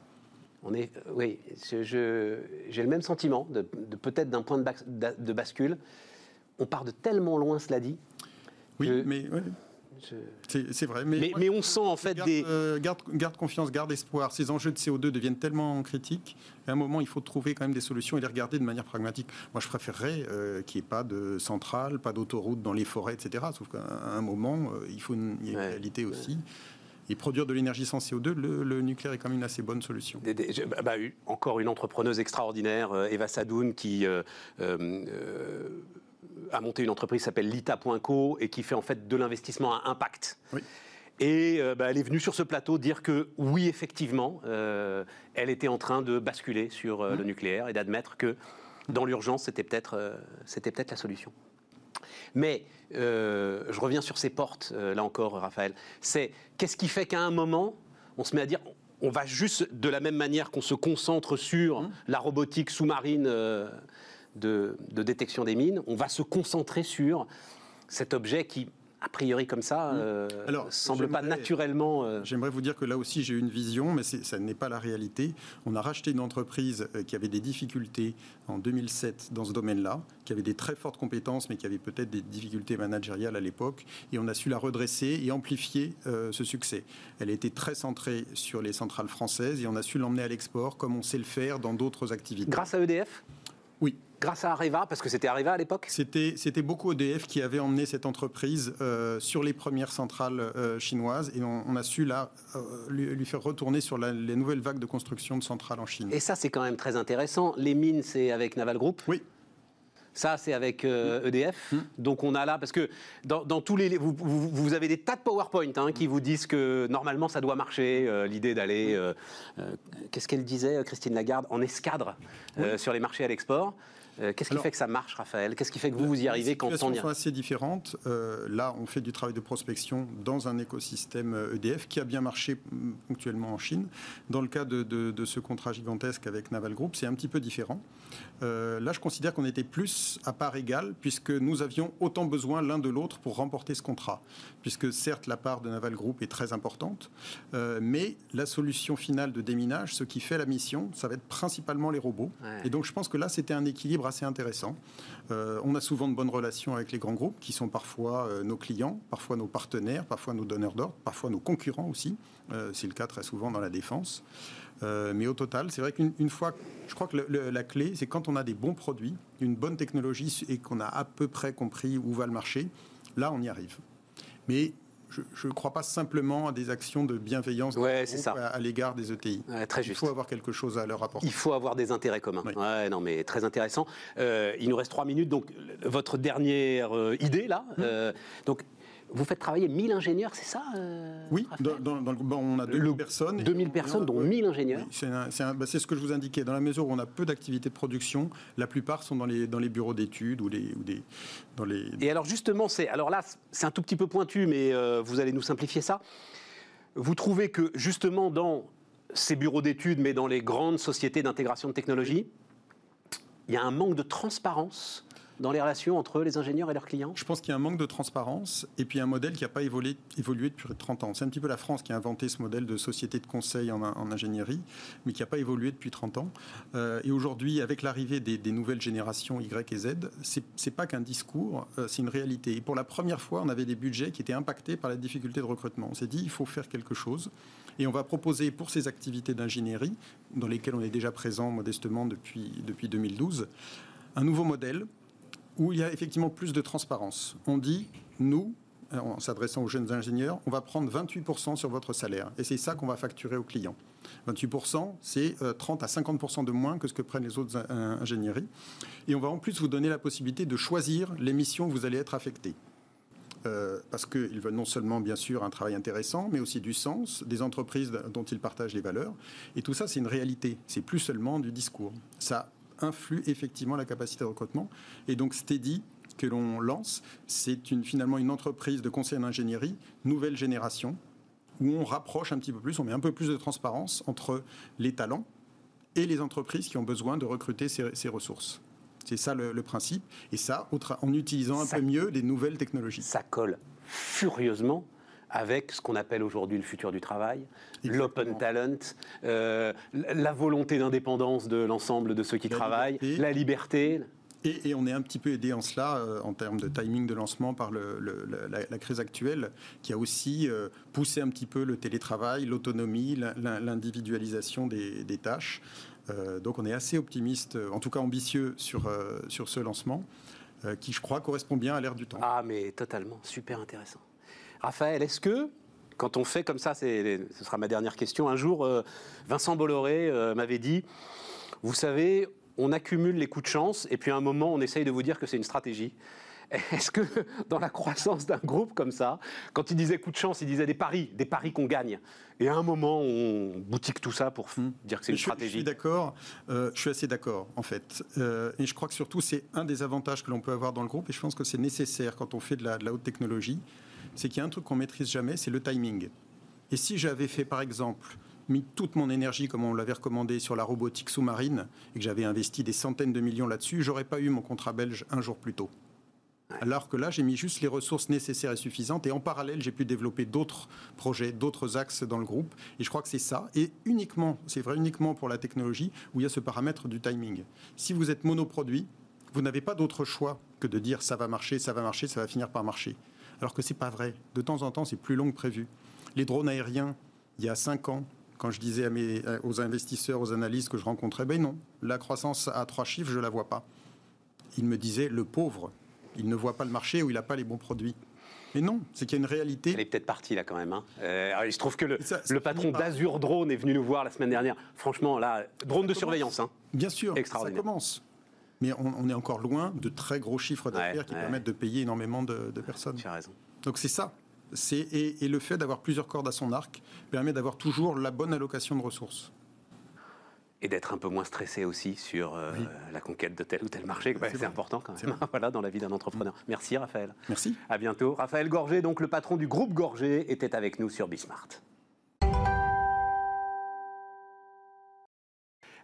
On est, oui, j'ai le même sentiment, de, peut-être d'un point de, de bascule. On part de tellement loin, cela dit, oui, mais c'est vrai. Mais, mais, on sent en fait des. Euh, garde, garde, confiance, garde espoir. Ces enjeux de CO2 deviennent tellement critiques. À un moment, il faut trouver quand même des solutions et les regarder de manière pragmatique. Moi, je préférerais euh, qu'il n'y ait pas de centrale, pas d'autoroute dans les forêts, etc. Sauf qu'à un moment, euh, il faut une, réalité aussi. Et produire de l'énergie sans CO2, le, nucléaire est quand même une assez bonne solution. Bah, bah, encore une entrepreneuse extraordinaire, Eva Sadoun, qui a monté une entreprise qui s'appelle Lita.co et qui fait en fait de l'investissement à impact. Oui. Et euh, bah, elle est venue sur ce plateau dire que oui, effectivement, euh, elle était en train de basculer sur euh, le nucléaire et d'admettre que dans l'urgence, c'était peut-être euh, c'était peut-être la solution. Mais euh, je reviens sur ces portes, euh, là encore, Raphaël. C'est qu'est-ce qui fait qu'à un moment, on se met à dire, on va juste, de la même manière qu'on se concentre sur la robotique sous-marine euh, de, de détection des mines, on va se concentrer sur cet objet qui, a priori comme ça, euh, Alors, semble pas naturellement... euh, J'aimerais vous dire que là aussi j'ai une vision, mais ça n'est pas la réalité. On a racheté une entreprise euh, qui avait des difficultés en 2007 dans ce domaine-là, qui avait des très fortes compétences, mais qui avait peut-être des difficultés managériales à l'époque, et on a su la redresser et amplifier euh, ce succès. Elle était très centrée sur les centrales françaises et on a su l'emmener à l'export, comme on sait le faire dans d'autres activités. grâce à EDF. Grâce à Areva, parce que c'était Areva à l'époque C'était, c'était beaucoup EDF qui avait emmené cette entreprise euh, sur les premières centrales euh, chinoises et on, on a su là euh, lui, lui faire retourner sur la- les nouvelles vagues de construction de centrales en Chine. Et ça, c'est quand même très intéressant. Les mines, c'est avec Naval Group. Oui. Ça, c'est avec EDF. Mm. Donc, on a là, parce que dans, dans tous les. Vous, vous- vous avez des tas de PowerPoint hein, qui vous disent que normalement, ça doit marcher. euh, L'idée d'aller. euh, euh, Qu'est-ce qu'elle disait, Christine Lagarde En escadre sur les marchés à l'export. Euh, Qu'est-ce qui fait que ça marche, Raphaël? Qu'est-ce qui fait que vous, vous y arrivez quand Les on situations y sont assez différentes. Euh, là, on fait du travail de prospection dans un écosystème euh, EDF qui a bien marché mm, ponctuellement en Chine. Dans le cas de, de- de ce contrat gigantesque avec Naval Group, c'est un petit peu différent. Euh, là, je considère qu'on était plus à part égale, puisque nous avions autant besoin l'un de l'autre pour remporter ce contrat. Puisque certes, la part de Naval Group est très importante, euh, mais la solution finale de déminage, ce qui fait la mission, ça va être principalement les robots. Ouais. Et donc, je pense que là, c'était un équilibre assez intéressant. Euh, on a souvent de bonnes relations avec les grands groupes, qui sont parfois nos clients, parfois nos partenaires, parfois nos donneurs d'ordre, parfois nos concurrents aussi. C'est le cas très souvent dans la défense. Euh, mais au total, c'est vrai qu'une une fois, je crois que le- le- la clé, c'est quand on a des bons produits, une bonne technologie et qu'on a à peu près compris où va le marché, là, on y arrive. Mais je ne crois pas simplement à des actions de bienveillance Ouais, ça. à, à l'égard des ETI. Ouais, très Il faut avoir quelque chose à leur apporter. Il faut avoir des intérêts communs. Oui. Ouais, non, mais très intéressant. Euh, il nous reste trois minutes. Donc, votre dernière euh, idée, là. Hum. euh, donc, vous faites travailler 1000 ingénieurs, c'est ça euh, Oui, dans, dans- dans le- bon, on a 2000 Le- personnes. et 2000 on- personnes, dont ouais. 1000 ingénieurs. Oui, c'est un- c'est un- bah, c'est ce que je vous indiquais. Dans la mesure où on a peu d'activités de production, la plupart sont dans les, dans les bureaux d'études ou, les, ou des, dans les. Et alors, justement, c'est. Alors là, c'est un tout petit peu pointu, mais euh, vous allez nous simplifier ça. Vous trouvez que, justement, dans ces bureaux d'études, mais dans les grandes sociétés d'intégration de technologie, il y a un manque de transparence dans les relations entre les ingénieurs et leurs clients Je pense qu'il y a un manque de transparence et puis un modèle qui n'a pas évolué, depuis 30 ans. C'est un petit peu la France qui a inventé ce modèle de société de conseil en, ingénierie, mais qui n'a pas évolué depuis 30 ans. Euh, et aujourd'hui, avec l'arrivée des, nouvelles générations Y et Z, c'est c'est pas qu'un discours, euh, c'est une réalité. Et pour la première fois, on avait des budgets qui étaient impactés par la difficulté de recrutement. On s'est dit, il faut faire quelque chose. Et on va proposer pour ces activités d'ingénierie, dans lesquelles on est déjà présent modestement depuis, depuis 2012, un nouveau modèle où il y a effectivement plus de transparence. On dit, nous, euh, en s'adressant aux jeunes ingénieurs, on va prendre 28% sur votre salaire. Et c'est ça qu'on va facturer aux clients. 28%, c'est euh, 30 à 50% de moins que ce que prennent les autres in- ingénieries. Et on va en plus vous donner la possibilité de choisir les missions où vous allez être affecté. Euh, parce qu'ils veulent non seulement, bien sûr, un travail intéressant, mais aussi du sens, des entreprises dont ils partagent les valeurs. Et tout ça, c'est une réalité. C'est plus seulement du discours. Ça influe effectivement la capacité de recrutement. Et donc, Steady, que l'on lance, c'est une, finalement une entreprise de conseil en ingénierie, nouvelle génération, où on rapproche un petit peu plus, on met un peu plus de transparence entre les talents et les entreprises qui ont besoin de recruter ces, ces ressources. C'est ça le, le principe. Et ça, au tra- en utilisant un Ça- peu mieux les nouvelles technologies. ça colle furieusement avec ce qu'on appelle aujourd'hui le futur du travail, l'open talent, euh, la volonté d'indépendance de l'ensemble de ceux qui La travaillent, liberté. la liberté. Et, et on est un petit peu aidé en cela, euh, en termes de timing de lancement, par le- le- le- la, la crise actuelle, qui a aussi euh, poussé un petit peu le télétravail, l'autonomie, l'in- l'in- l'individualisation des, des tâches. Donc on est assez optimiste, en tout cas ambitieux sur, sur ce lancement, qui je crois correspond bien à l'ère du temps. Ah, mais totalement, super intéressant. Raphaël, est-ce que, quand on fait comme ça, ce sera ma dernière question, un jour, euh, Vincent Bolloré euh, m'avait dit, vous savez, on accumule les coups de chance, et puis à un moment, on essaye de vous dire que c'est une stratégie. [LAUGHS] est-ce que dans la croissance d'un groupe comme ça, quand il disait coup de chance, il disait des paris, des paris qu'on gagne, et à un moment on boutique tout ça pour hmm. dire que c'est une stratégie Je suis d'accord, euh, je suis assez d'accord en fait. Euh, et je crois que surtout c'est un des avantages que l'on peut avoir dans le groupe, et je pense que c'est nécessaire quand on fait de la, de la haute technologie, c'est qu'il y a un truc qu'on maîtrise jamais, c'est le timing. Et si j'avais fait par exemple mis toute mon énergie, comme on l'avait recommandé, sur la robotique sous-marine et que j'avais investi des centaines de millions là-dessus, j'aurais pas eu mon contrat belge un jour plus tôt. Alors que là, j'ai mis juste les ressources nécessaires et suffisantes. Et en parallèle, j'ai pu développer d'autres projets, d'autres axes dans le groupe. Et je crois que c'est ça. Et uniquement, c'est vrai uniquement pour la technologie, où il y a ce paramètre du timing. Si vous êtes monoproduit, vous n'avez pas d'autre choix que de dire ça va marcher, ça va marcher, ça va finir par marcher. Alors que ce n'est pas vrai. De temps en temps, c'est plus long que prévu. Les drones aériens, il y a 5 ans, quand je disais à mes, aux investisseurs, aux analystes que je rencontrais, ben non, la croissance à trois chiffres, je ne la vois pas. Ils me disaient, le pauvre, il ne voit pas le marché ou il n'a pas les bons produits. Mais non, c'est qu'il y a une réalité. Elle est peut-être partie là quand même. Hein. Euh, il se trouve que le, patron d'Azur Drone est venu nous voir la semaine dernière. Franchement, là, drone de surveillance. Hein. Bien sûr, ça commence. Mais on, est encore loin de très gros chiffres d'affaires qui permettent de payer énormément de, personnes. Tu as raison. Donc c'est ça. Et, et le fait d'avoir plusieurs cordes à son arc permet d'avoir toujours la bonne allocation de ressources et d'être un peu moins stressé aussi sur euh, la conquête de tel ou tel marché. c'est important quand même, [LAUGHS] voilà, dans la vie d'un entrepreneur. Merci Raphaël. Merci. À bientôt. Raphaël Gorgé, donc le patron du groupe Gorgé, était avec nous sur Bismart.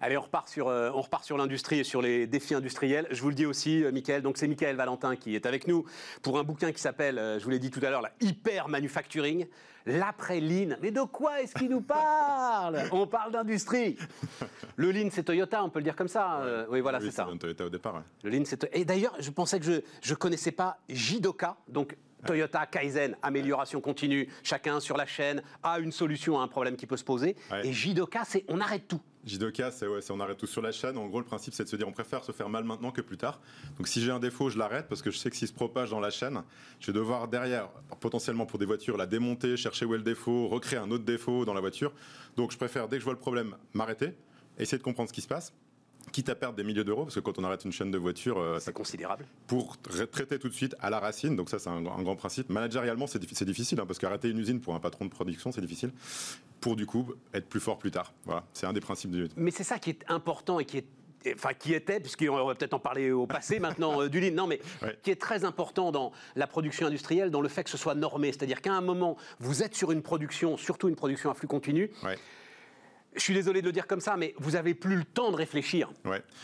Allez, on repart sur, euh, on repart sur l'industrie et sur les défis industriels. Je vous le dis aussi, euh, Michael. Donc c'est Michael Valentin qui est avec nous pour un bouquin qui s'appelle, je vous l'ai dit tout à l'heure, la hyper manufacturing l'après Lean. Mais de quoi est-ce qu'il nous [LAUGHS] parle? On parle d'industrie. Le Lean, c'est Toyota, on peut le dire comme ça. Euh, oui, voilà, c'est ça. Toyota au départ. Le Lean, c'est. Et d'ailleurs, je pensais que je ne connaissais pas Jidoka, donc Toyota Kaizen, amélioration continue, chacun sur la chaîne a une solution à un problème qui peut se poser. Et Jidoka, c'est on arrête tout. Jidoka, c'est ouais, on arrête tout sur la chaîne. En gros, le principe, c'est de se dire on préfère se faire mal maintenant que plus tard. Donc, si j'ai un défaut, je l'arrête parce que je sais que s'il se propage dans la chaîne, je vais devoir derrière, potentiellement pour des voitures, la démonter, chercher où est le défaut, recréer un autre défaut dans la voiture. Donc, je préfère, dès que je vois le problème, m'arrêter, essayer de comprendre ce qui se passe quitte à perdre des milliers d'euros, parce que quand on arrête une chaîne de voitures, euh, c'est considérable. Pour traiter tout de suite à la racine, donc ça c'est un, grand principe. Managérialement, c'est difficile, hein, parce qu'arrêter une usine pour un patron de production, c'est difficile. Pour du coup être plus fort plus tard. Voilà, c'est un des principes du. Mais c'est ça qui est important et qui est enfin qui était, puisqu'on va peut-être en parler au passé [LAUGHS] maintenant euh, du lean, non mais qui est très important dans la production industrielle, dans le fait que ce soit normé. C'est-à-dire qu'à un moment, vous êtes sur une production, surtout une production à flux continu, je suis désolé de le dire comme ça, mais vous avez plus le temps de réfléchir.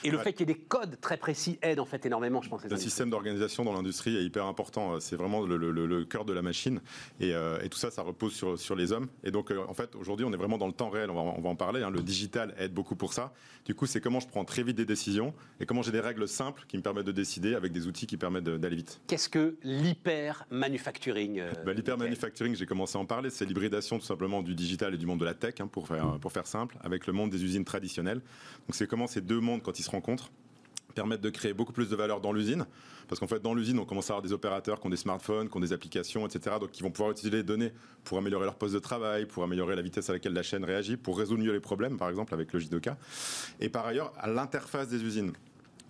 Et le fait qu'il y ait des codes très précis aide en fait énormément, je pense. Le système d'organisation dans l'industrie est hyper important. C'est vraiment le, cœur de la machine. Euh, et, tout ça, ça repose sur, sur les hommes. Et donc, euh, en fait, aujourd'hui, on est vraiment dans le temps réel. On va, on va en parler. Hein. Le digital aide beaucoup pour ça. Du coup, c'est comment je prends très vite des décisions et comment j'ai des règles simples qui me permettent de décider avec des outils qui permettent d'aller vite. Qu'est-ce que l'hyper manufacturing euh, bah, L'hyper manufacturing, j'ai commencé à en parler. C'est l'hybridation tout simplement du digital et du monde de la tech, hein, pour faire pour faire simple avec le monde des usines traditionnelles. Donc c'est comment ces deux mondes, quand ils se rencontrent, permettent de créer beaucoup plus de valeur dans l'usine. Parce qu'en fait, dans l'usine, on commence à avoir des opérateurs qui ont des smartphones, qui ont des applications, etc. Donc, qui vont pouvoir utiliser les données pour améliorer leur poste de travail, pour améliorer la vitesse à laquelle la chaîne réagit, pour résoudre mieux les problèmes, par exemple, avec le J2K. Et par ailleurs, à l'interface des usines.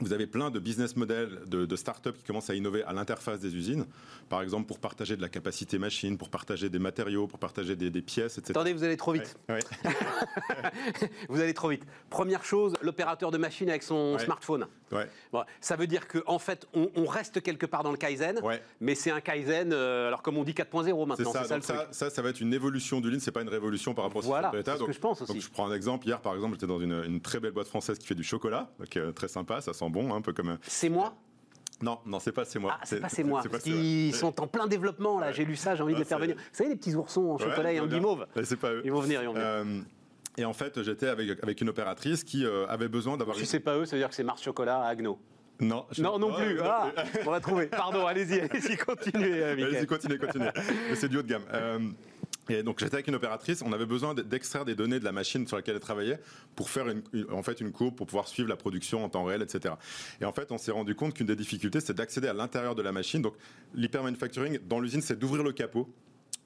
Vous avez plein de business models de, de start-up qui commencent à innover à l'interface des usines. Par exemple, pour partager de la capacité machine, pour partager des matériaux, pour partager des, pièces, etc. Attendez, vous allez trop vite. [LAUGHS] vous allez trop vite. Première chose, l'opérateur de machine avec son smartphone. Bon, ça veut dire qu'en en fait, on, reste quelque part dans le Kaizen, mais c'est un Kaizen, euh, alors comme on dit 4.0 maintenant. Ça, ça, ça, ça, ça, va être une évolution du lean, c'est pas une révolution par rapport voilà, au ce que je pense aussi. Donc, je prends un exemple. Hier, par exemple, j'étais dans une, une, très belle boîte française qui fait du chocolat, donc, euh, très sympa, ça sent bon, un peu comme. C'est moi? Non, non, c'est pas c'est moi. Ah, c'est pas c'est moi. Ils sont en plein développement là. J'ai lu ça, j'ai envie de les faire venir. Vous savez les petits oursons en chocolat et en guimauve. C'est pas eux. Ils vont venir, ils vont venir. Euh, et en fait, j'étais avec, avec une opératrice qui euh, avait besoin d'avoir. Si c'est pas eux, ça veut dire que c'est Mars Chocolat à Agno. Non, non, non plus. Ah, on va trouver. Pardon, allez-y, allez-y, continuez. [LAUGHS] Allez-y, continuez, continuez. c'est du haut de gamme. Euh, donc j'étais avec une opératrice, on avait besoin d'extraire des données de la machine sur laquelle elle travaillait pour faire une, en fait une courbe pour pouvoir suivre la production en temps réel, etc. Et en fait, on s'est rendu compte qu'une des difficultés, c'est d'accéder à l'intérieur de la machine. Donc l'hypermanufacturing dans l'usine, c'est d'ouvrir le capot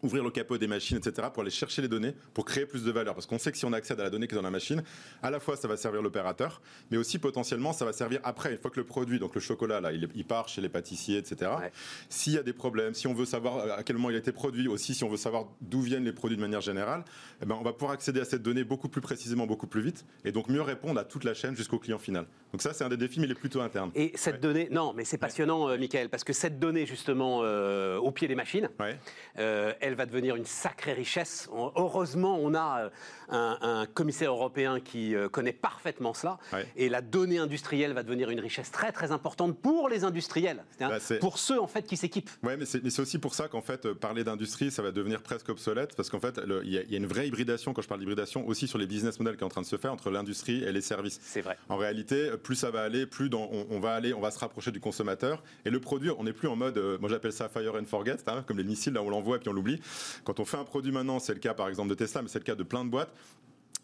ouvrir le capot des machines, etc., pour aller chercher les données, pour créer plus de valeur. Parce qu'on sait que si on accède à la donnée qui est dans la machine, à la fois ça va servir l'opérateur, mais aussi potentiellement ça va servir après, une fois que le produit, donc le chocolat, là, il, part chez les pâtissiers, etc. Ouais. S'il y a des problèmes, si on veut savoir à quel moment il a été produit, aussi si on veut savoir d'où viennent les produits de manière générale, eh ben, on va pouvoir accéder à cette donnée beaucoup plus précisément, beaucoup plus vite, et donc mieux répondre à toute la chaîne jusqu'au client final. Donc ça, c'est un des défis, mais il est plutôt interne. Et cette Ouais. donnée, non, mais c'est passionnant, euh, Michael, parce que cette donnée, justement, euh, au pied des machines, Ouais. euh, elle va devenir une sacrée richesse. Heureusement, on a euh, un, un commissaire européen qui euh, connaît parfaitement cela. Ouais. Et la donnée industrielle va devenir une richesse très, très importante pour les industriels. Bah, pour ceux, en fait, qui s'équipent. Ouais, mais c'est aussi pour ça qu'en fait, euh, parler d'industrie, ça va devenir presque obsolète, parce qu'en fait, il y, a- il y a une vraie hybridation, quand je parle d'hybridation, aussi sur les business models qui est en train de se faire entre l'industrie et les services. C'est vrai. En réalité, plus ça va aller, plus dans- on, on va aller, on va se rapprocher du consommateur. Et le produit, on n'est plus en mode, euh, moi j'appelle ça fire and forget, hein, comme les missiles, là on l'envoie et puis on l'oublie. Quand on fait un produit maintenant, c'est le cas par exemple de Tesla, mais c'est le cas de plein de boîtes.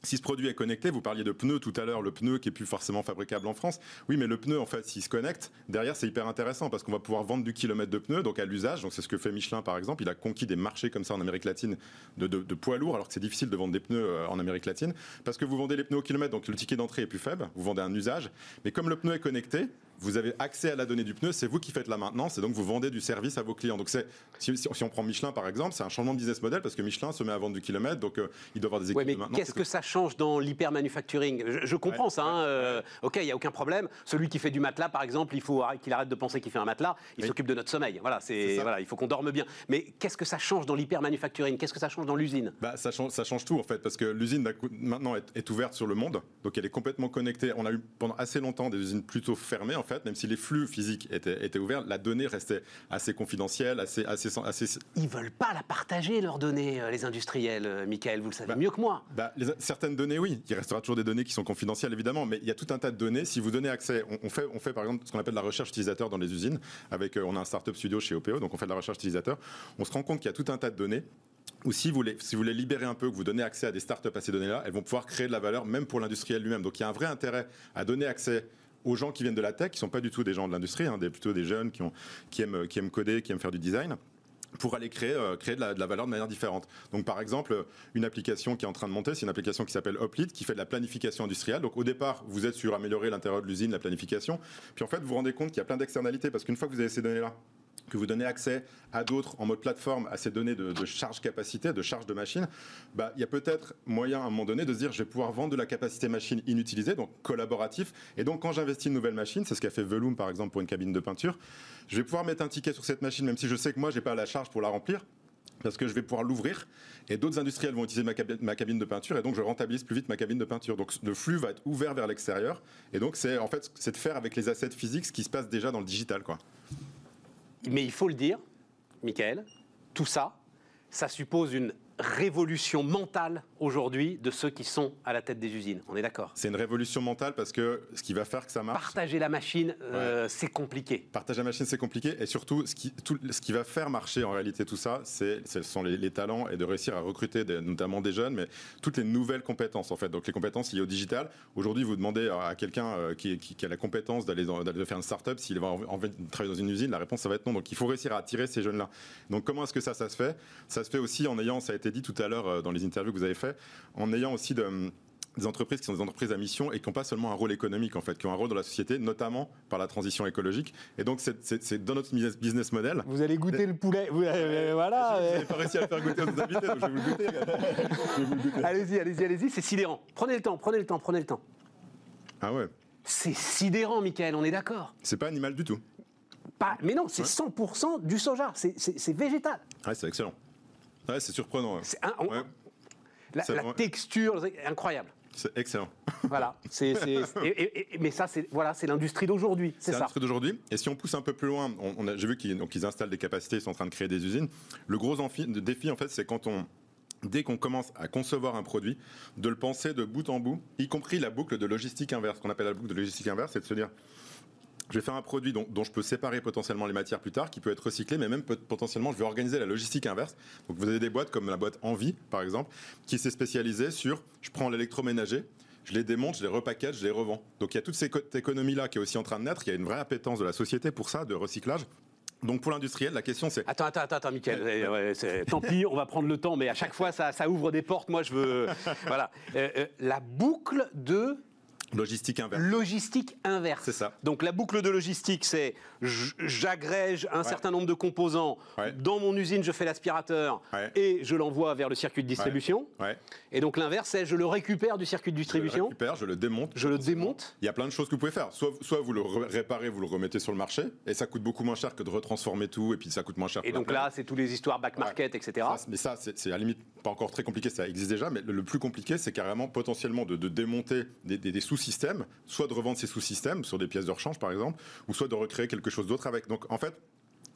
Si ce produit est connecté, vous parliez de pneus tout à l'heure, le pneu qui est plus forcément fabricable en France. Oui, mais le pneu, en fait, s'il se connecte, derrière, c'est hyper intéressant parce qu'on va pouvoir vendre du kilomètre de pneu, donc à l'usage. Donc c'est ce que fait Michelin, par exemple. Il a conquis des marchés comme ça en Amérique latine de, de- poids lourds, alors que c'est difficile de vendre des pneus euh, en Amérique latine parce que vous vendez les pneus au kilomètre, donc le ticket d'entrée est plus faible. Vous vendez un usage, mais comme le pneu est connecté, vous avez accès à la donnée du pneu, c'est vous qui faites la maintenance et donc vous vendez du service à vos clients. Donc c'est si, on prend Michelin par exemple, c'est un changement de business model parce que Michelin se met à vendre du kilomètre, donc euh, il doit avoir des équipes Ouais, mais de maintenance. qu'est-ce que ça change dans l'hypermanufacturing? Je, je comprends Ouais, ça. hein, euh, ok, il n'y a aucun problème. Celui qui fait du matelas, par exemple, il faut qu'il arrête de penser qu'il fait un matelas. Il Oui. s'occupe de notre sommeil. Voilà, C'est voilà, il faut qu'on dorme bien. Mais qu'est-ce que ça change dans l'hypermanufacturing? Qu'est-ce que ça change dans l'usine? Bah, ça, change, ça change tout en fait, parce que l'usine maintenant est, est ouverte sur le monde, donc elle est complètement connectée. On a eu pendant assez longtemps des usines plutôt fermées en fait, même si les flux physiques étaient, étaient ouverts, la donnée restait assez confidentielle, assez, assez, assez, Ils veulent pas la partager leurs données, euh, les industriels. euh, Michael, vous le savez Bah, mieux que moi. Bah, les- certaines données, oui. Il restera toujours des données qui sont confidentielles, évidemment, mais il y a tout un tas de données. Si vous donnez accès, on, on fait, on fait par exemple ce qu'on appelle la recherche utilisateur dans les usines. Avec, euh, on a un startup studio chez OPO, donc on fait de la recherche utilisateur. On se rend compte qu'il y a tout un tas de données. Ou si vous, les, si vous les libérez un peu, que vous donnez accès à des startups à ces données-là, elles vont pouvoir créer de la valeur, même pour l'industriel lui-même. Donc il y a un vrai intérêt à donner accès aux gens qui viennent de la tech, qui ne sont pas du tout des gens de l'industrie, hein, plutôt des jeunes qui, aiment, coder, qui aiment faire du design pour aller créer, euh, de, la, valeur de manière différente. Donc par exemple, une application qui est en train de monter, c'est une application qui s'appelle Hoplite, qui fait de la planification industrielle. Donc au départ, vous êtes sur améliorer l'intérieur de l'usine, la planification. Puis en fait, vous vous rendez compte qu'il y a plein d'externalités, parce qu'une fois que vous avez ces données-là, que vous donnez accès à d'autres en mode plateforme à ces données de, charge capacité, de charge de machine, bah, il y a peut-être moyen à un moment donné de se dire je vais pouvoir vendre de la capacité machine inutilisée, donc collaboratif. Et donc quand j'investis une nouvelle machine, c'est ce qu'a fait Veloom par exemple pour une cabine de peinture, je vais pouvoir mettre un ticket sur cette machine, même si je sais que moi j'ai pas la charge pour la remplir. Parce que je vais pouvoir l'ouvrir et d'autres industriels vont utiliser ma cabine de peinture et donc je rentabilise plus vite ma cabine de peinture. Donc le flux va être ouvert vers l'extérieur et donc c'est en fait c'est de faire avec les assets physiques ce qui se passe déjà dans le digital quoi. Mais il faut le dire, Michael, tout ça, ça suppose une révolution mentale aujourd'hui de ceux qui sont à la tête des usines. On est d'accord C'est une révolution mentale parce que ce qui va faire que ça marche. Partager la machine, euh, c'est compliqué. Partager la machine, c'est compliqué. Et surtout, ce qui, tout- ce qui va faire marcher en réalité tout ça, c'est, ce sont les, les talents et de réussir à recruter des- notamment des jeunes, mais toutes les nouvelles compétences en fait. Donc les compétences liées au digital. Aujourd'hui, vous demandez à, quelqu'un euh, qui, qui- qui a la compétence d'aller, faire une start-up, s'il va en- de travailler dans une usine, la réponse ça va être non. Donc il faut réussir à attirer ces jeunes-là. Donc comment est-ce que ça, ça se fait? Ça se fait aussi en ayant, ça a été dit tout à l'heure euh, dans les interviews que vous avez fait, en ayant aussi de des entreprises qui sont des entreprises à mission et qui n'ont pas seulement un rôle économique en fait, qui ont un rôle dans la société, notamment par la transition écologique. Et donc c'est- dans notre business- model. Vous allez goûter le poulet. Vous, euh, voilà. Vous n'avez pas réussi à le faire goûter à nos invités, donc je vais vous le goûter. Je. Allez-y, allez-y, allez-y. C'est sidérant. Prenez le temps, prenez le temps, prenez le temps. Ah ouais, C'est sidérant, Michael, on est d'accord. c'est pas animal du tout. Pas, mais non, c'est 100% du soja. C'est- végétal. Ouais, c'est excellent. Ouais, c'est surprenant. ouais. C'est un- on- Ouais, la, texture, incroyable. c'est excellent. [LAUGHS] Voilà. Et- et- mais ça, c'est voilà, c'est l'industrie d'aujourd'hui. C'est l'industrie d'aujourd'hui. Et si on pousse un peu plus loin, on, on a- j'ai vu qu'ils ils installent des capacités, ils sont en train de créer des usines. Le gros défi, en fait, c'est quand on. Dès qu'on commence à concevoir un produit, de le penser de bout en bout, y compris la boucle de logistique inverse. Ce qu'on appelle la boucle de logistique inverse, c'est de se dire je vais faire un produit dont, dont je peux séparer potentiellement les matières plus tard, qui peut être recyclé, mais même peut- potentiellement, je vais organiser la logistique inverse. Donc, vous avez des boîtes comme la boîte Envie, par exemple, qui s'est spécialisée sur je prends l'électroménager, je les démonte, je les repackage, je les revends. Donc, il y a toute cette économie-là qui est aussi en train de naître. Il y a une vraie appétence de la société pour ça, de recyclage. Donc pour l'industriel, la question c'est. Attends, attends, attends, Michael. Ouais, tant pis, on va prendre le temps, mais à chaque fois, ça, ça ouvre des portes. Moi, je veux. voilà. Euh, euh, la boucle de Logistique inverse. logistique inverse. C'est ça. Donc la boucle de logistique, c'est j'agrège un certain nombre de composants. Ouais. Dans mon usine, je fais l'aspirateur Ouais. et je l'envoie vers le circuit de distribution. Et donc l'inverse, c'est je le récupère du circuit de Je le distribution, récupère, je le démonte. je le démonte. Il y a plein de choses que vous pouvez faire. Soit, soit vous le ré- réparez, vous le remettez sur le marché, et ça coûte beaucoup moins cher que de retransformer tout, et puis ça coûte moins cher. Et donc là, c'est toutes les histoires back market, etc. Ça, mais ça, c'est à la limite pas encore très compliqué, ça existe déjà, mais le, le plus compliqué, c'est carrément potentiellement de, de démonter des, des- des sous-systèmes, soit de revendre ces sous-systèmes sur des pièces de rechange, par exemple, ou soit de recréer quelque chose d'autre avec. Donc, en fait,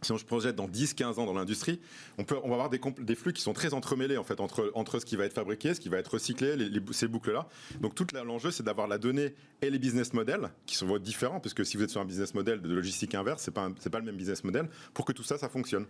si on se projette dans 10-15 ans dans l'industrie, on, peut, on va avoir des, flux qui sont très entremêlés en fait, entre, entre ce qui va être fabriqué, ce qui va être recyclé, ces boucles-là. Donc tout l'enjeu, c'est d'avoir la donnée et les business models qui sont différents, parce que si vous êtes sur un business model de logistique inverse, c'est pas pas le même business model, pour que tout ça, ça fonctionne.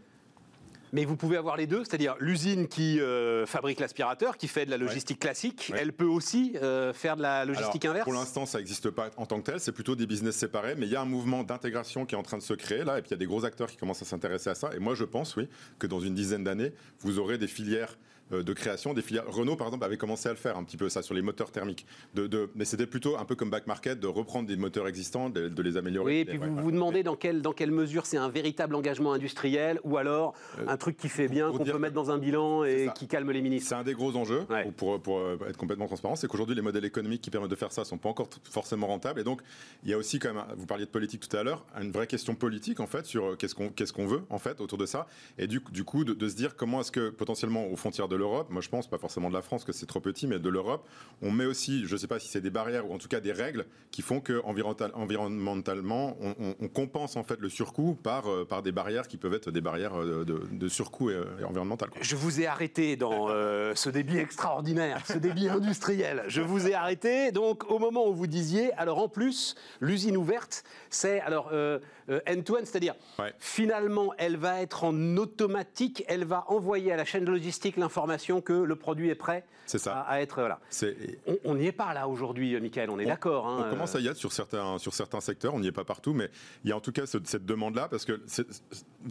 Mais vous pouvez avoir les deux, c'est-à-dire l'usine qui euh, fabrique l'aspirateur, qui fait de la logistique classique, Ouais. elle peut aussi euh, faire de la logistique Alors, inverse. Pour l'instant, ça n'existe pas en tant que tel. C'est plutôt des business séparés. Mais il y a un mouvement d'intégration qui est en train de se créer là. Et puis il y a des gros acteurs qui commencent à s'intéresser à ça. Et moi, je pense, oui, que dans une dizaine d'années, vous aurez des filières de création, des filières. Renault, par exemple, avait commencé à le faire un petit peu ça sur les moteurs thermiques. De, de- mais c'était plutôt un peu comme back market, de reprendre des moteurs existants, de, de les améliorer. Oui, et puis ouais, vous vous demandez dans quelle, dans quelle mesure c'est un véritable engagement industriel ou alors un truc qui fait bien, qu'on peut mettre dans un bilan et qui calme les ministres. C'est un des gros enjeux Ouais. pour, pour, euh, être complètement transparent, c'est qu'aujourd'hui les modèles économiques qui permettent de faire ça sont pas encore forcément rentables. Et donc il y a aussi quand même, vous parliez de politique tout à l'heure, une vraie question politique en fait sur euh, qu'est-ce qu'on qu'est-ce qu'on veut en fait autour de ça. Et du, du coup de, de se dire comment est-ce que potentiellement aux frontières de l'Europe, moi je pense pas forcément de la France que c'est trop petit, mais de l'Europe, on met aussi, je sais pas si c'est des barrières ou en tout cas des règles qui font que environnemental- environnementalement on, compense en fait le surcoût par euh, par des barrières qui peuvent être des barrières euh, de, de surcoût et, et environnemental. Je vous ai arrêté dans euh, ce débit extraordinaire, ce débit industriel. Je vous ai arrêté donc au moment où vous disiez, alors en plus, l'usine ouverte, c'est alors euh, euh, end-to-end, c'est-à-dire Ouais. finalement, elle va être en automatique, elle va envoyer à la chaîne logistique l'information que le produit est prêt C'est ça. À, à être voilà. C'est On- n'y est pas là aujourd'hui, euh, Michael, on est d'accord. hein, on commence euh, à y être sur certains, sur certains secteurs, on n'y est pas partout, mais il y a en tout cas ce- cette demande-là, parce que c'est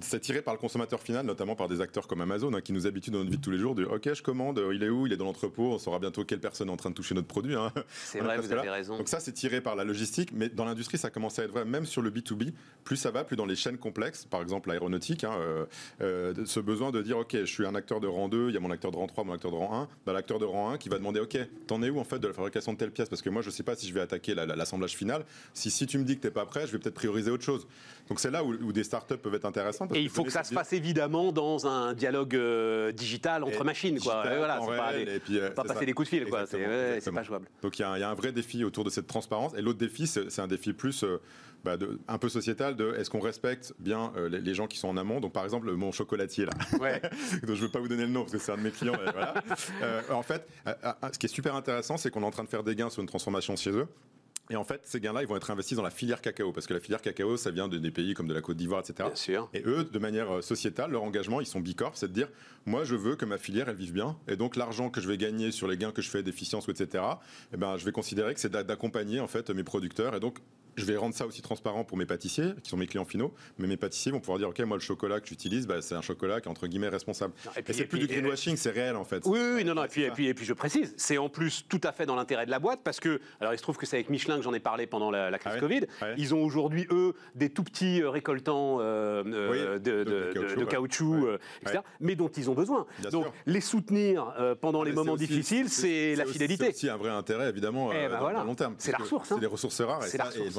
c'est tiré par le consommateur final, notamment par des acteurs comme Amazon, hein, qui nous habituent dans notre vie de tous les jours de OK, je commande, il est où Il est dans l'entrepôt, on saura bientôt quelle personne est en train de toucher notre produit. hein. C'est est vrai, [LAUGHS] vous avez là. raison. Donc ça, c'est tiré par la logistique, mais dans l'industrie, ça commence à être vrai, même sur le B2B, plus ça va, plus dans les chaînes complexes, par exemple l'aéronautique, hein, euh, euh, ce besoin de dire, OK, je suis un acteur de rang 2, il y a mon acteur de rang 3, mon acteur de rang 1, bah, l'acteur de rang 1 qui va demander, OK, t'en es où en fait de la fabrication de telle pièce? Parce que moi, je sais pas si je vais attaquer la- la- l'assemblage final. Si, si tu me dis que t'es pas prêt, je vais peut-être prioriser autre chose. Donc c'est là où, où des startups peuvent être intéressantes. parce Et il faut que ça se fasse évidemment dans un dialogue euh, digital entre Et machines, quoi. digital, Et voilà, pas, réel, des- et puis, pas passer ça. des coups de fil, quoi. C'est ouais, pas jouable. Donc il y, a un- il y a un vrai défi autour de cette transparence. Et l'autre défi, c'est c'est un défi plus euh, bah, de- un peu sociétal de est-ce qu'on respecte bien euh, les, les gens qui sont en amont? Donc par exemple, mon chocolatier là, Ouais. [LAUGHS] dont je ne veux pas vous donner le nom parce que c'est un de mes clients. voilà. [LAUGHS] Euh, en fait, euh, ce qui est super intéressant, c'est qu'on est en train de faire des gains sur une transformation chez eux. Et en fait, ces gains-là, ils vont être investis dans la filière cacao, parce que la filière cacao, ça vient de, des pays comme de la Côte d'Ivoire, etc. Bien sûr. Et eux, de manière sociétale, leur engagement, ils sont bicorp, c'est de dire, moi, je veux que ma filière, elle vive bien, et donc l'argent que je vais gagner sur les gains que je fais d'efficience, etc., eh ben, je vais considérer que c'est d'a- d'accompagner en fait mes producteurs, et donc je vais rendre ça aussi transparent pour mes pâtissiers, qui sont mes clients finaux, mais mes pâtissiers vont pouvoir dire, ok, moi, le chocolat que j'utilise, bah, c'est un chocolat qui est entre guillemets responsable. Non, et puis- c'est plus puis- du greenwashing, c'est réel en fait. Oui, oui, oui, non, non, et puis, C'est et puis, et puis je précise, c'est en plus tout à fait dans l'intérêt de la boîte parce que, alors il se trouve que c'est avec Michelin que j'en ai parlé pendant la, la crise Ah ouais Covid. Ouais. Ils ont aujourd'hui, eux, des tout petits euh, récoltants euh, euh, Oui, de, de- de- de caoutchouc, de ouais. caoutchouc, Ouais. euh, etc., mais dont ils ont besoin. Bien Donc sûr. les soutenir euh, pendant les moments c'est aussi- difficiles, c'est la fidélité. C'est aussi un vrai intérêt, évidemment, Eh ben le long terme. C'est la ressource, que hein. C'est des ressources rares,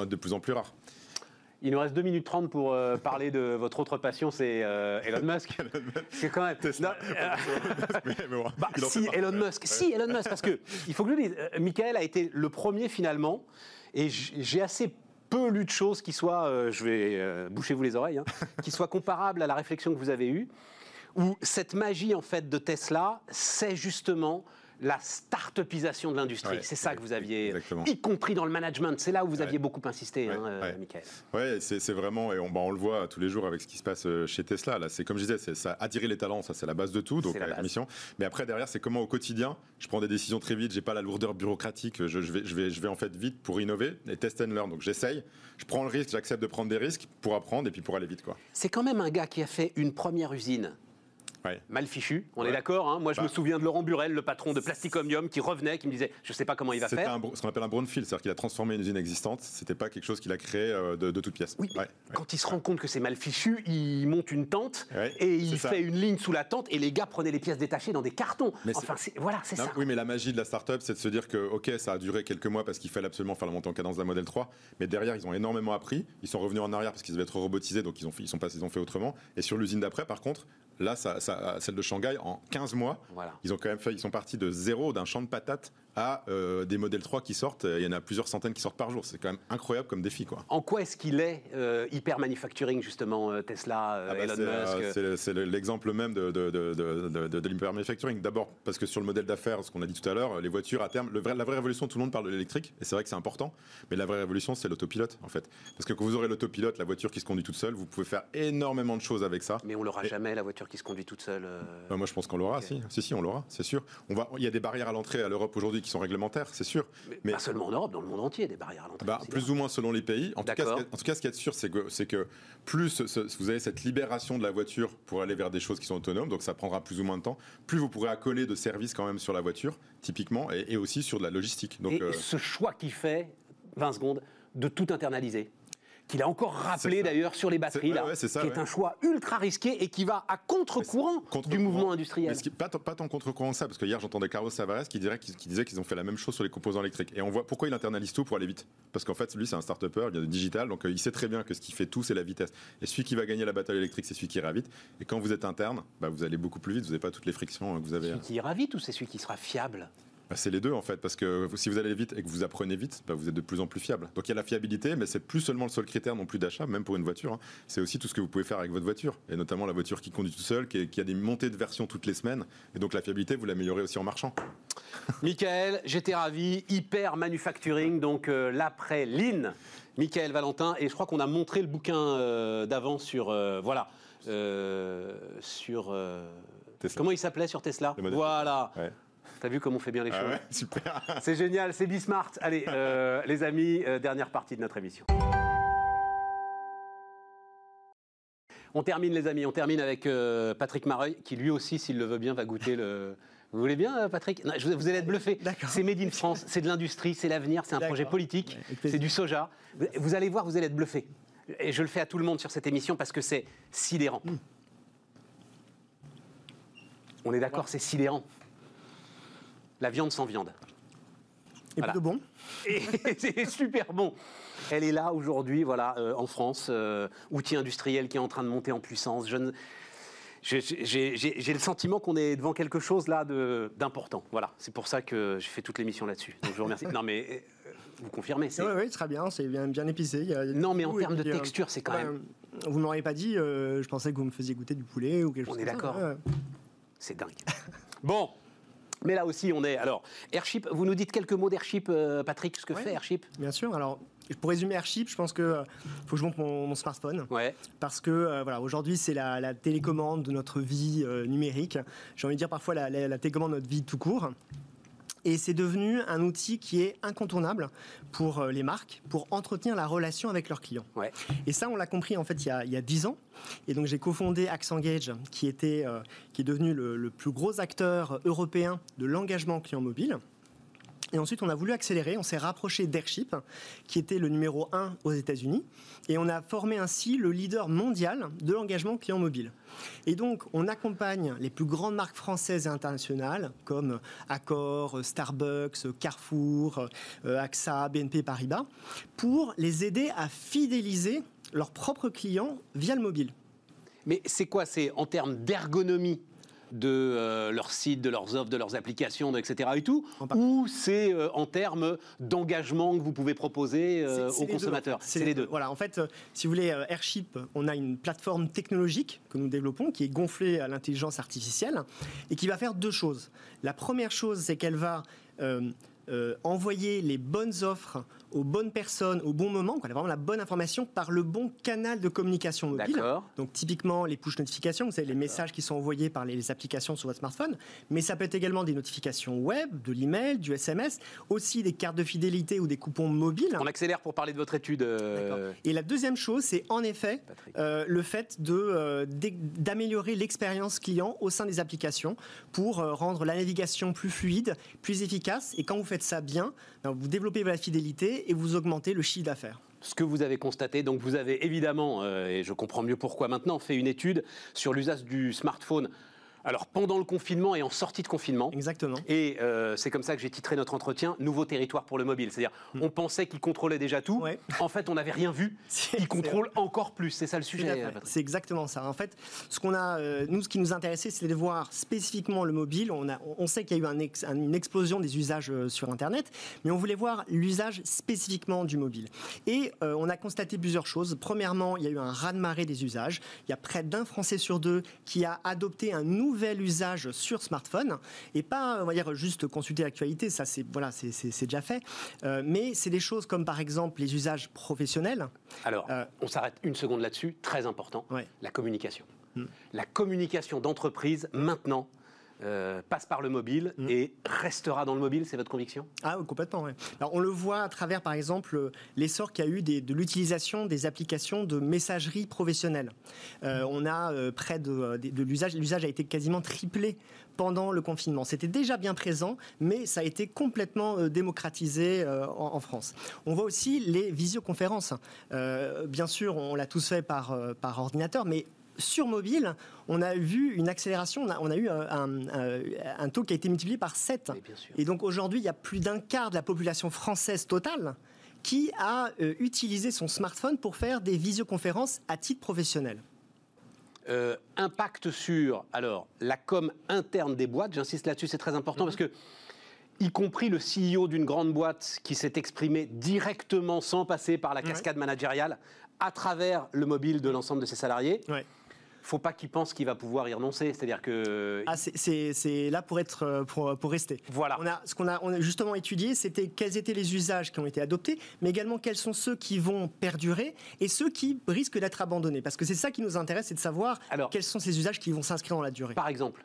être de plus en plus rares. Il nous reste 2 minutes 30 pour euh, parler de votre autre passion, c'est euh, Elon Musk. [LAUGHS] c'est quand même. Non, euh, [LAUGHS] Bah, si Elon. Musk, si Elon Musk, parce que [LAUGHS] il faut que je le dise, euh, Michael a été le premier finalement, et j'ai assez peu lu de choses qui soient, euh, je vais euh, boucher vous les oreilles, hein, qui soient comparables à la réflexion que vous avez eue, où cette magie en fait de Tesla, c'est justement la start-upisation de l'industrie. Ouais, c'est ça que vous aviez, exactement. y compris dans le management. C'est là où vous Ouais. aviez beaucoup insisté, Ouais, hein, euh, ouais. Michael. Ouais, c'est vraiment, et on, bah, on le voit tous les jours avec ce qui se passe euh, chez Tesla. Là, c'est comme je disais, c'est ça attirer les talents, ça c'est la base de tout, donc la la mission. Mais après derrière, c'est comment au quotidien, je prends des décisions très vite, j'ai pas la lourdeur bureaucratique, je, je vais, je vais, je vais en fait vite pour innover et test and learn. Donc j'essaye, je prends le risque, j'accepte de prendre des risques pour apprendre et puis pour aller vite, quoi. C'est quand même un gars qui a fait une première usine. Ouais. Mal fichu, on est d'accord. hein Moi, je Bah. me souviens de Laurent Burel, le patron de Plasticomium, qui revenait, qui me disait Je ne sais pas comment il va faire. un ce qu'on appelle un brownfield, c'est-à-dire qu'il a transformé une usine existante. C'était pas quelque chose qu'il a créé euh, de, de toutes pièces. Oui, Ouais, quand il se rend compte que c'est mal fichu, il monte une tente et il ça. fait une ligne sous la tente et les gars prenaient les pièces détachées dans des cartons. Mais enfin, voilà, c'est ça. Oui, mais la magie de la startup, c'est de se dire que, ok, ça a duré quelques mois parce qu'il fallait absolument faire la montée en cadence d'un modèle 3, mais derrière, ils ont énormément appris. Ils sont revenus en arrière parce qu'ils devaient être robotisés, donc ils ont, fait, ils sont passés, ils ont fait autrement. Et sur l'usine d'après, par contre, là, ça, ça- celle de Shanghai, en 15 mois, Voilà. ils ont quand même fait, ils sont partis de zéro, d'un champ de patates à euh, des modèles 3 qui sortent. Il y en a plusieurs centaines qui sortent par jour. C'est quand même incroyable comme défi, quoi. En quoi est-ce qu'il est euh, hyper manufacturing, justement, euh, Tesla, euh, Ah bah, Elon euh, Musk c'est- c'est le- l'exemple même de, de, de, de, de- de- de l'hypermanufacturing. D'abord, parce que sur le modèle d'affaires, ce qu'on a dit tout à l'heure, les voitures à terme, le vrai- la vraie révolution, tout le monde parle de l'électrique, et c'est vrai que c'est important, mais la vraie révolution, c'est l'autopilote, en fait. Parce que quand vous aurez l'autopilote, la voiture qui se conduit toute seule, vous pouvez faire énormément de choses avec ça. Mais on l'aura Et- jamais, la voiture qui se conduit toute seule. euh. Euh, moi, je pense qu'on l'aura, si. Si, si, on l'aura, c'est sûr. On va, il y a des barrières à l'entrée à l'Europe aujourd'hui qui sont réglementaires, c'est sûr. Mais, mais- Pas seulement en Europe, dans le monde entier, des barrières à l'entrée. Bah, plus ou moins selon les pays. En tout, cas, qui en tout cas, ce qui est sûr, c'est que, c'est que plus ce- vous avez cette libération de la voiture pour aller vers des choses qui sont autonomes, donc ça prendra plus ou moins de temps, plus vous pourrez accoler de services quand même sur la voiture, typiquement, et, et aussi sur de la logistique. Donc, et euh, ce choix qu'il fait, 20 secondes, de tout internaliser, qu'il a encore rappelé d'ailleurs sur les batteries, là, ouais, ça, qui est un choix ultra risqué et qui va à contre-courant contre- du mouvement Mais industriel. ce qui, pas, tant- pas tant contre-courant que ça, parce que hier j'entendais Carlos Tavares qui, dirait qu'ils- qui disait qu'ils ont fait la même chose sur les composants électriques. Et on voit pourquoi il internalise tout pour aller vite. Parce qu'en fait, lui, c'est un start-upper, il vient de digital, donc euh, il sait très bien que ce qui fait tout, c'est la vitesse. Et celui qui va gagner la bataille électrique, c'est celui qui ira vite. Et quand vous êtes interne, bah, vous allez beaucoup plus vite, vous n'avez pas toutes les frictions euh, que vous avez. Celui qui ira vite ou c'est celui qui sera fiable? Bah, c'est les deux en fait, parce que si vous allez vite et que vous apprenez vite, bah, vous êtes de plus en plus fiable. Donc il y a la fiabilité, mais c'est plus seulement le seul critère non plus d'achat, même pour une voiture. hein. C'est aussi tout ce que vous pouvez faire avec votre voiture, et notamment la voiture qui conduit tout seul, qui, a des montées de version toutes les semaines, et donc la fiabilité vous l'améliorez aussi en marchant. [LAUGHS] Michael, j'étais ravi, hyper manufacturing, donc euh, l'après Lean. Michael Valentin, et je crois qu'on a montré le bouquin euh, d'avant sur, euh, voilà, sur, comment il s'appelait sur Tesla? Voilà, Ouais. T'as vu comment on fait bien les Ah choses ouais, super. [LAUGHS] C'est génial, c'est Bismart. Allez, euh, [LAUGHS] les amis, euh, dernière partie de notre émission. On termine, les amis, on termine avec euh, Patrick Mareuil, qui lui aussi, s'il le veut bien, va goûter le. [LAUGHS] Vous voulez bien, Patrick? Non, je- Vous allez être bluffé. C'est Made in France, c'est de l'industrie, c'est l'avenir, c'est un projet politique, Ouais, c'est du soja. Vous- Vous allez voir, vous allez être bluffé. Et je le fais à tout le monde sur cette émission parce que c'est sidérant. Hmm. On est d'accord, c'est sidérant. La viande sans viande. Et Voilà. bon. [LAUGHS] Et c'est super bon. Elle est là aujourd'hui, voilà, euh, en France, euh, outil industriel qui est en train de monter en puissance. Je ne- j'ai- le sentiment qu'on est devant quelque chose là d'important. Voilà, c'est pour ça que j'ai fait toute l'émission là-dessus. Donc je vous remercie. [LAUGHS] non mais euh, vous confirmez Oui, oui, très bien, c'est bien, bien épicé. il y a- Non, mais en termes de puis, texture, c'est quand bah, même. Vous m'auriez pas dit, euh, je pensais que vous me faisiez goûter du poulet ou quelque On chose est comme ça. d'accord. Ouais. C'est dingue. [LAUGHS] Bon. Mais là aussi, on est. Alors, Airship, vous nous dites quelques mots d'Airship, euh, Patrick, ce que Ouais. fait Airship? Bien sûr. Alors, pour résumer Airship, je pense que euh, faut que je monte mon, mon smartphone Ouais. parce que euh, voilà, aujourd'hui c'est la, la télécommande de notre vie euh, numérique. J'ai envie de dire parfois la, la- la télécommande de notre vie tout court. Et c'est devenu un outil qui est incontournable pour euh, les marques, pour entretenir la relation avec leurs clients. Ouais. Et ça, on l'a compris en fait il y a, il y a 10 ans. Et donc j'ai cofondé Axengage, qui, était, euh, qui est devenu le, le plus gros acteur européen de l'engagement client mobile. Et ensuite, on a voulu accélérer, on s'est rapproché d'Airship, qui était le numéro 1 aux États-Unis, et on a formé ainsi le leader mondial de l'engagement client mobile. Et donc, on accompagne les plus grandes marques françaises et internationales, comme Accor, Starbucks, Carrefour, euh, AXA, BNP Paribas, pour les aider à fidéliser leurs propres clients via le mobile. Mais c'est quoi? C'est en termes d'ergonomie de euh, leur site, de leurs offres, de leurs applications, de- etc. et tout. Ou c'est euh, en termes d'engagement que vous pouvez proposer euh, aux les consommateurs? C'est les deux. Voilà, en fait, euh, si vous voulez, Airship, on a une plateforme technologique que nous développons qui est gonflée à l'intelligence artificielle et qui va faire deux choses. La première chose, c'est qu'elle va euh, envoyer les bonnes offres aux bonnes personnes au bon moment, vraiment la bonne information par le bon canal de communication mobile. Donc typiquement les push notifications, vous savez les messages qui sont envoyés par les, applications sur votre smartphone, mais ça peut être également des notifications web, de l'email, du SMS, aussi des cartes de fidélité ou des coupons mobiles. On accélère pour parler de votre étude. euh. Et la deuxième chose, c'est en effet euh, le fait de, d'améliorer l'expérience client au sein des applications pour rendre la navigation plus fluide, plus efficace. Et quand vous faites ça bien, ben, vous développez la fidélité et vous augmentez le chiffre d'affaires. ce que vous avez constaté. Donc vous avez évidemment, euh, et je comprends mieux pourquoi maintenant, fait une étude sur l'usage du smartphone. Alors pendant le confinement et en sortie de confinement. Exactement. Et euh, c'est comme ça que j'ai titré notre entretien Nouveau territoire pour le mobile. C'est-à-dire, on pensait qu'il contrôlait déjà tout. Hmm. Ouais. En fait, on n'avait rien vu. [LAUGHS] C'est- Il contrôle encore plus. C'est ça le sujet. C'est exactement ça. En fait, ce qu'on a, euh, nous, ce qui nous intéressait, c'était de voir spécifiquement le mobile. On, a, on sait qu'il y a eu un ex- un- une explosion des usages euh, sur Internet, mais on voulait voir l'usage spécifiquement du mobile. Et euh, on a constaté plusieurs choses. Premièrement, il y a eu un raz-de-marée des usages. Il y a près d'un Français sur deux qui a adopté un nouvel usage sur smartphone et pas, on va dire, juste consulter l'actualité. Ça, c'est voilà, c'est- c'est c'est déjà fait. Euh, mais c'est des choses comme par exemple les usages professionnels. Alors, Euh, on s'arrête une seconde là-dessus. Très important. Ouais. La communication. Hmm. La communication d'entreprise, maintenant, euh, passe par le mobile Hmm. et restera dans le mobile. C'est votre conviction? Ah oui, complètement, ouais. Alors on le voit à travers, par exemple, euh, l'essor qu'il y a eu des- de l'utilisation des applications de messagerie professionnelle. Euh, on a euh, près de, de- de l'usage, l'usage a été quasiment triplé pendant le confinement. C'était déjà bien présent, mais ça a été complètement démocratisé en, en France. On voit aussi les visioconférences. Bien sûr, on l'a tous fait par, par ordinateur, mais sur mobile, on a vu une accélération, on a, on a eu un, un- un taux qui a été multiplié par 7. Mais bien sûr. Et donc aujourd'hui, il y a plus d'un quart de la population française totale qui a euh, utilisé son smartphone pour faire des visioconférences à titre professionnel. Euh, impact sur alors la com interne des boîtes. J'insiste là-dessus, c'est très important parce que y compris le CEO d'une grande boîte qui s'est exprimé directement sans passer par la cascade managériale à travers le mobile de l'ensemble de ses salariés. Faut pas qu'il pense qu'il va pouvoir y renoncer. C'est-à-dire que Ah, c'est- là pour être euh, pour, pour rester. voilà. On a, ce qu'on a, on a justement étudié, c'était quels étaient les usages qui ont été adoptés, mais également quels sont ceux qui vont perdurer et ceux qui risquent d'être abandonnés. Parce que c'est ça qui nous intéresse, c'est de savoir Alors- quels sont ces usages qui vont s'inscrire dans la durée. Par exemple,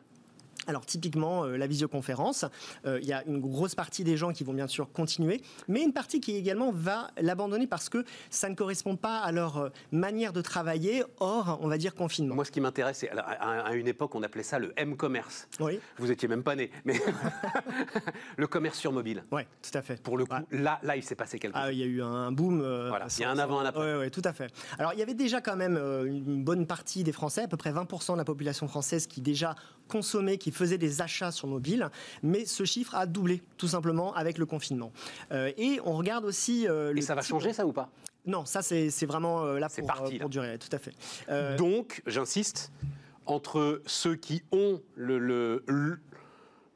Alors typiquement, euh, la visioconférence, euh, il y a une grosse partie des gens qui vont bien sûr continuer, mais une partie qui également va l'abandonner parce que ça ne correspond pas à leur euh, manière de travailler hors, on va dire, confinement. moi, ce qui m'intéresse, c'est à, à une époque, on appelait ça le M-commerce. Oui, Vous étiez même pas né, mais [LAUGHS] le commerce sur mobile. ouais, tout à fait. Pour le coup, Ouais. là, là, il s'est passé quelque chose. Ah, il y a eu un boom. Voilà, il y a un avant, un après. Oui, tout à fait. Alors, il y avait déjà quand même une bonne partie des Français, à peu près 20% de la population française qui déjà consommait, qui faisait des achats sur mobile, mais ce chiffre a doublé, tout simplement, avec le confinement. Euh, et on regarde aussi... euh, Et ça va changer, ça ou pas? Non, ça, c'est c'est vraiment euh, là C'est pour, parti, euh, là. pour durer, tout à fait. Euh, Donc, j'insiste, entre ceux qui ont le, le, le-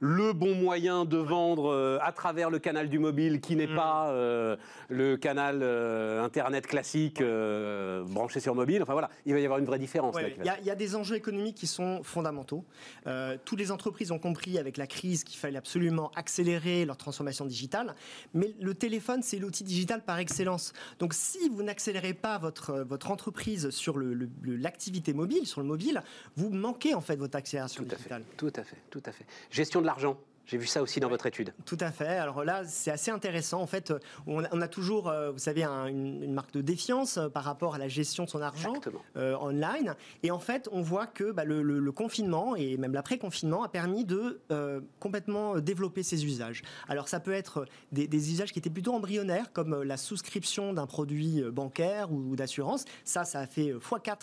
le bon moyen de vendre euh, à travers le canal du mobile, qui n'est Mm. pas euh, le canal euh, Internet classique branché sur mobile, enfin voilà, il va y avoir une vraie différence. Ouais, Il y, a- il y a des enjeux économiques qui sont fondamentaux. Toutes les entreprises ont compris avec la crise qu'il fallait absolument accélérer leur transformation digitale. Mais le téléphone, c'est l'outil digital par excellence. Donc si vous n'accélérez pas votre, votre entreprise sur le- le- le- l'activité mobile, sur le mobile, vous manquez en fait votre accélération Tout à fait, digitale. tout à fait, tout à fait. Gestion de l'argent, j'ai vu ça aussi dans votre étude. Tout à fait. Alors là, c'est assez intéressant. En fait, on a, on a toujours, euh, vous savez, un- une, une marque de défiance euh, par rapport à la gestion de son argent. Euh, online. Et en fait, on voit que bah, le, le- le confinement et même l'après-confinement a permis de euh, complètement développer ces usages. Alors ça peut être des, des usages qui étaient plutôt embryonnaires, comme la souscription d'un produit bancaire ou d'assurance. Ça, ça a fait euh, x4 euh,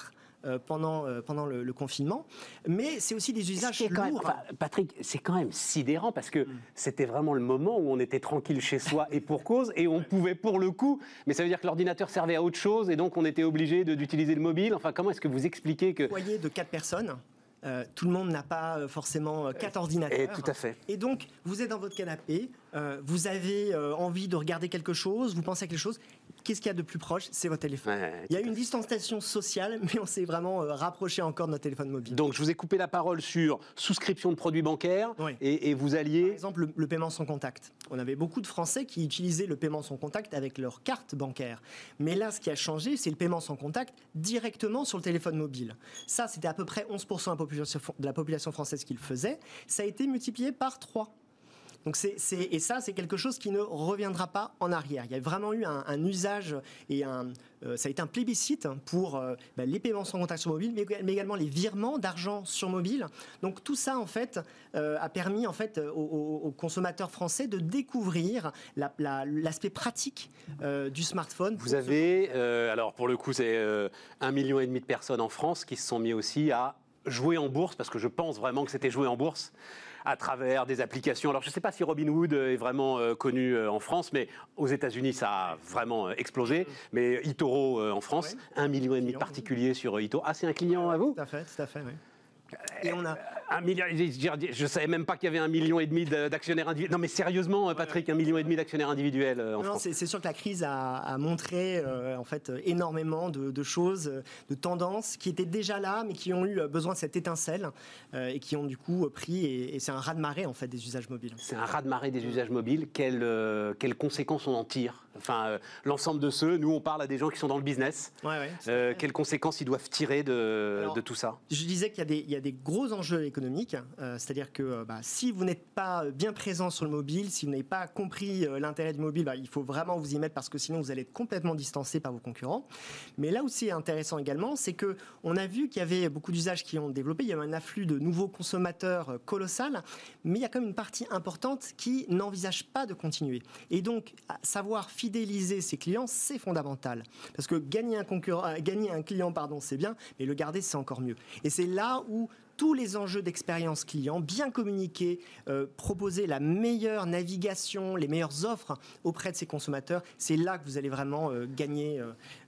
pendant, euh, pendant le, le confinement. Mais c'est aussi des usages quand même- lourds. enfin, Patrick, c'est quand même sidérant parce que c'était vraiment le moment où on était tranquille chez soi et pour cause, et on pouvait pour le coup, mais ça veut dire que l'ordinateur servait à autre chose et donc on était obligé d'utiliser le mobile. Enfin, comment est-ce que vous expliquez que foyer de quatre personnes Euh, tout le monde n'a pas euh, forcément euh, quatre ordinateurs. Et tout à fait. Et donc, vous êtes dans votre canapé, euh, vous avez euh, envie de regarder quelque chose, vous pensez à quelque chose. Qu'est-ce qu'il y a de plus proche? C'est votre téléphone. Ouais, Il y a une distanciation sociale, [LAUGHS] mais on s'est vraiment rapproché encore de notre téléphone mobile. Donc, je vous ai coupé la parole sur souscription de produits bancaires Oui. et, et vous Par alliez. exemple, le, le paiement sans contact. On avait beaucoup de Français qui utilisaient le paiement sans contact avec leur carte bancaire. Mais là, ce qui a changé, c'est le paiement sans contact directement sur le téléphone mobile. Ça, c'était à peu près 11% de la population, de la population française qui le faisait. Ça a été multiplié par 3. Donc c'est, c'est- et ça, c'est quelque chose qui ne reviendra pas en arrière. Il y a vraiment eu un, un usage et un, euh, ça a été un plébiscite pour euh, bah, les paiements sans contact sur mobile, mais, mais également les virements d'argent sur mobile. Donc tout ça, en fait, euh, a permis en fait aux, consommateurs français de découvrir la- la- l'aspect pratique du smartphone. Vous avez, alors pour le coup, c'est un million et demi de personnes en France qui se sont mis aussi à jouer en bourse, parce que je pense vraiment que c'était jouer en bourse à travers des applications. Alors je ne sais pas si Robinhood est vraiment euh, connu euh, en France, mais aux États-Unis ça a vraiment euh, explosé. Mais eToro euh, en France, Ouais. un million et demi de particuliers sur eToro. Ah, c'est un client à vous? Tout à fait, tout à fait. oui. Et on a, Un million, je ne savais même pas qu'il y avait un million et demi de- d'actionnaires individuels. Non mais sérieusement, euh, Patrick, un million et demi d'actionnaires individuels euh, en Non, c'est sûr que la crise a, a montré euh, en fait euh, énormément de, de choses, euh, de tendances qui étaient déjà là, mais qui ont eu euh, besoin de cette étincelle euh, et qui ont du coup euh, pris. Et, et c'est un raz de marée en fait des usages mobiles. C'est un raz-de-marée des usages mobiles. Quelles, euh, quelles conséquences on en tire? Enfin, euh, l'ensemble de ceux, nous on parle à des gens qui sont dans le business. Ouais, ouais. Euh, quelles conséquences ils doivent tirer de, Alors, de tout ça? Je disais qu'il y, a des- il y a des gros enjeux économiques, euh, c'est-à-dire que bah, si vous n'êtes pas bien présent sur le mobile, si vous n'avez pas compris l'intérêt du mobile, bah, il faut vraiment vous y mettre parce que sinon vous allez être complètement distancé par vos concurrents. Mais là où c'est intéressant également, c'est que on a vu qu'il y avait beaucoup d'usages qui ont développé, il y a eu un afflux de nouveaux consommateurs colossal, mais il y a quand même une partie importante qui n'envisage pas de continuer. Et donc, à savoir fidéliser ses clients, c'est fondamental. Parce que gagner un, concurrent, euh, gagner un client, pardon, c'est bien, mais le garder, c'est encore mieux. Et c'est là où tous les enjeux d'expérience client, bien communiquer, euh, proposer la meilleure navigation, les meilleures offres auprès de ses consommateurs, c'est là que vous allez vraiment euh, gagner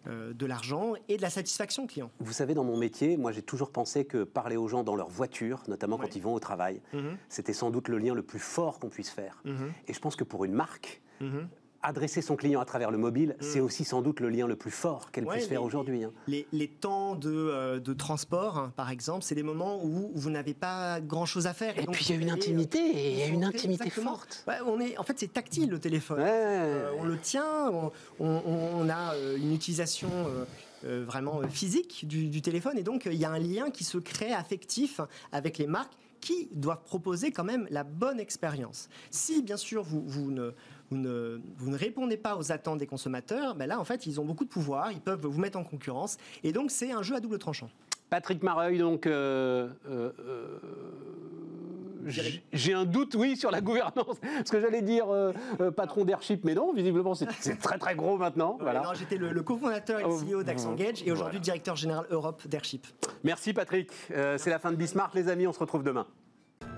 euh, de l'argent et de la satisfaction client. Vous savez, dans mon métier, moi j'ai toujours pensé que parler aux gens dans leur voiture, notamment Ouais. quand ils vont au travail, Mhm. c'était sans doute le lien le plus fort qu'on puisse faire. Mhm. Et je pense que pour une marque, Mhm. Adresser son client à travers le mobile, c'est aussi sans doute le lien le plus fort qu'elle Ouais, puisse faire aujourd'hui. hein. Les, les temps de, euh, de transport, hein, par exemple, c'est des moments où vous n'avez pas grand-chose à faire. Et donc puis il y a une euh, intimité, et il y a une intimité exactement. forte. Ouais, on est, en fait, c'est tactile le téléphone. Ouais. Euh, on le tient, on, on- on a euh, une utilisation euh, euh, vraiment euh, physique du, du téléphone, et donc euh, il y a un lien qui se crée affectif avec les marques qui doivent proposer quand même la bonne expérience. Si bien sûr vous, vous ne, vous, ne, vous ne répondez pas aux attentes des consommateurs, ben là en fait ils ont beaucoup de pouvoir, ils peuvent vous mettre en concurrence, et donc c'est un jeu à double tranchant. Patrick Mareuil, donc, euh, euh, euh, j'ai un doute, oui, sur la gouvernance. Parce que j'allais dire patron d'Airship, mais non, visiblement, c'est très très gros maintenant. Voilà. J'étais le, le cofondateur et Oh, le CEO d'Axengage et aujourd'hui voilà. directeur général Europe d'Airship. Merci Patrick. C'est la fin de Bismart, les amis. On se retrouve demain.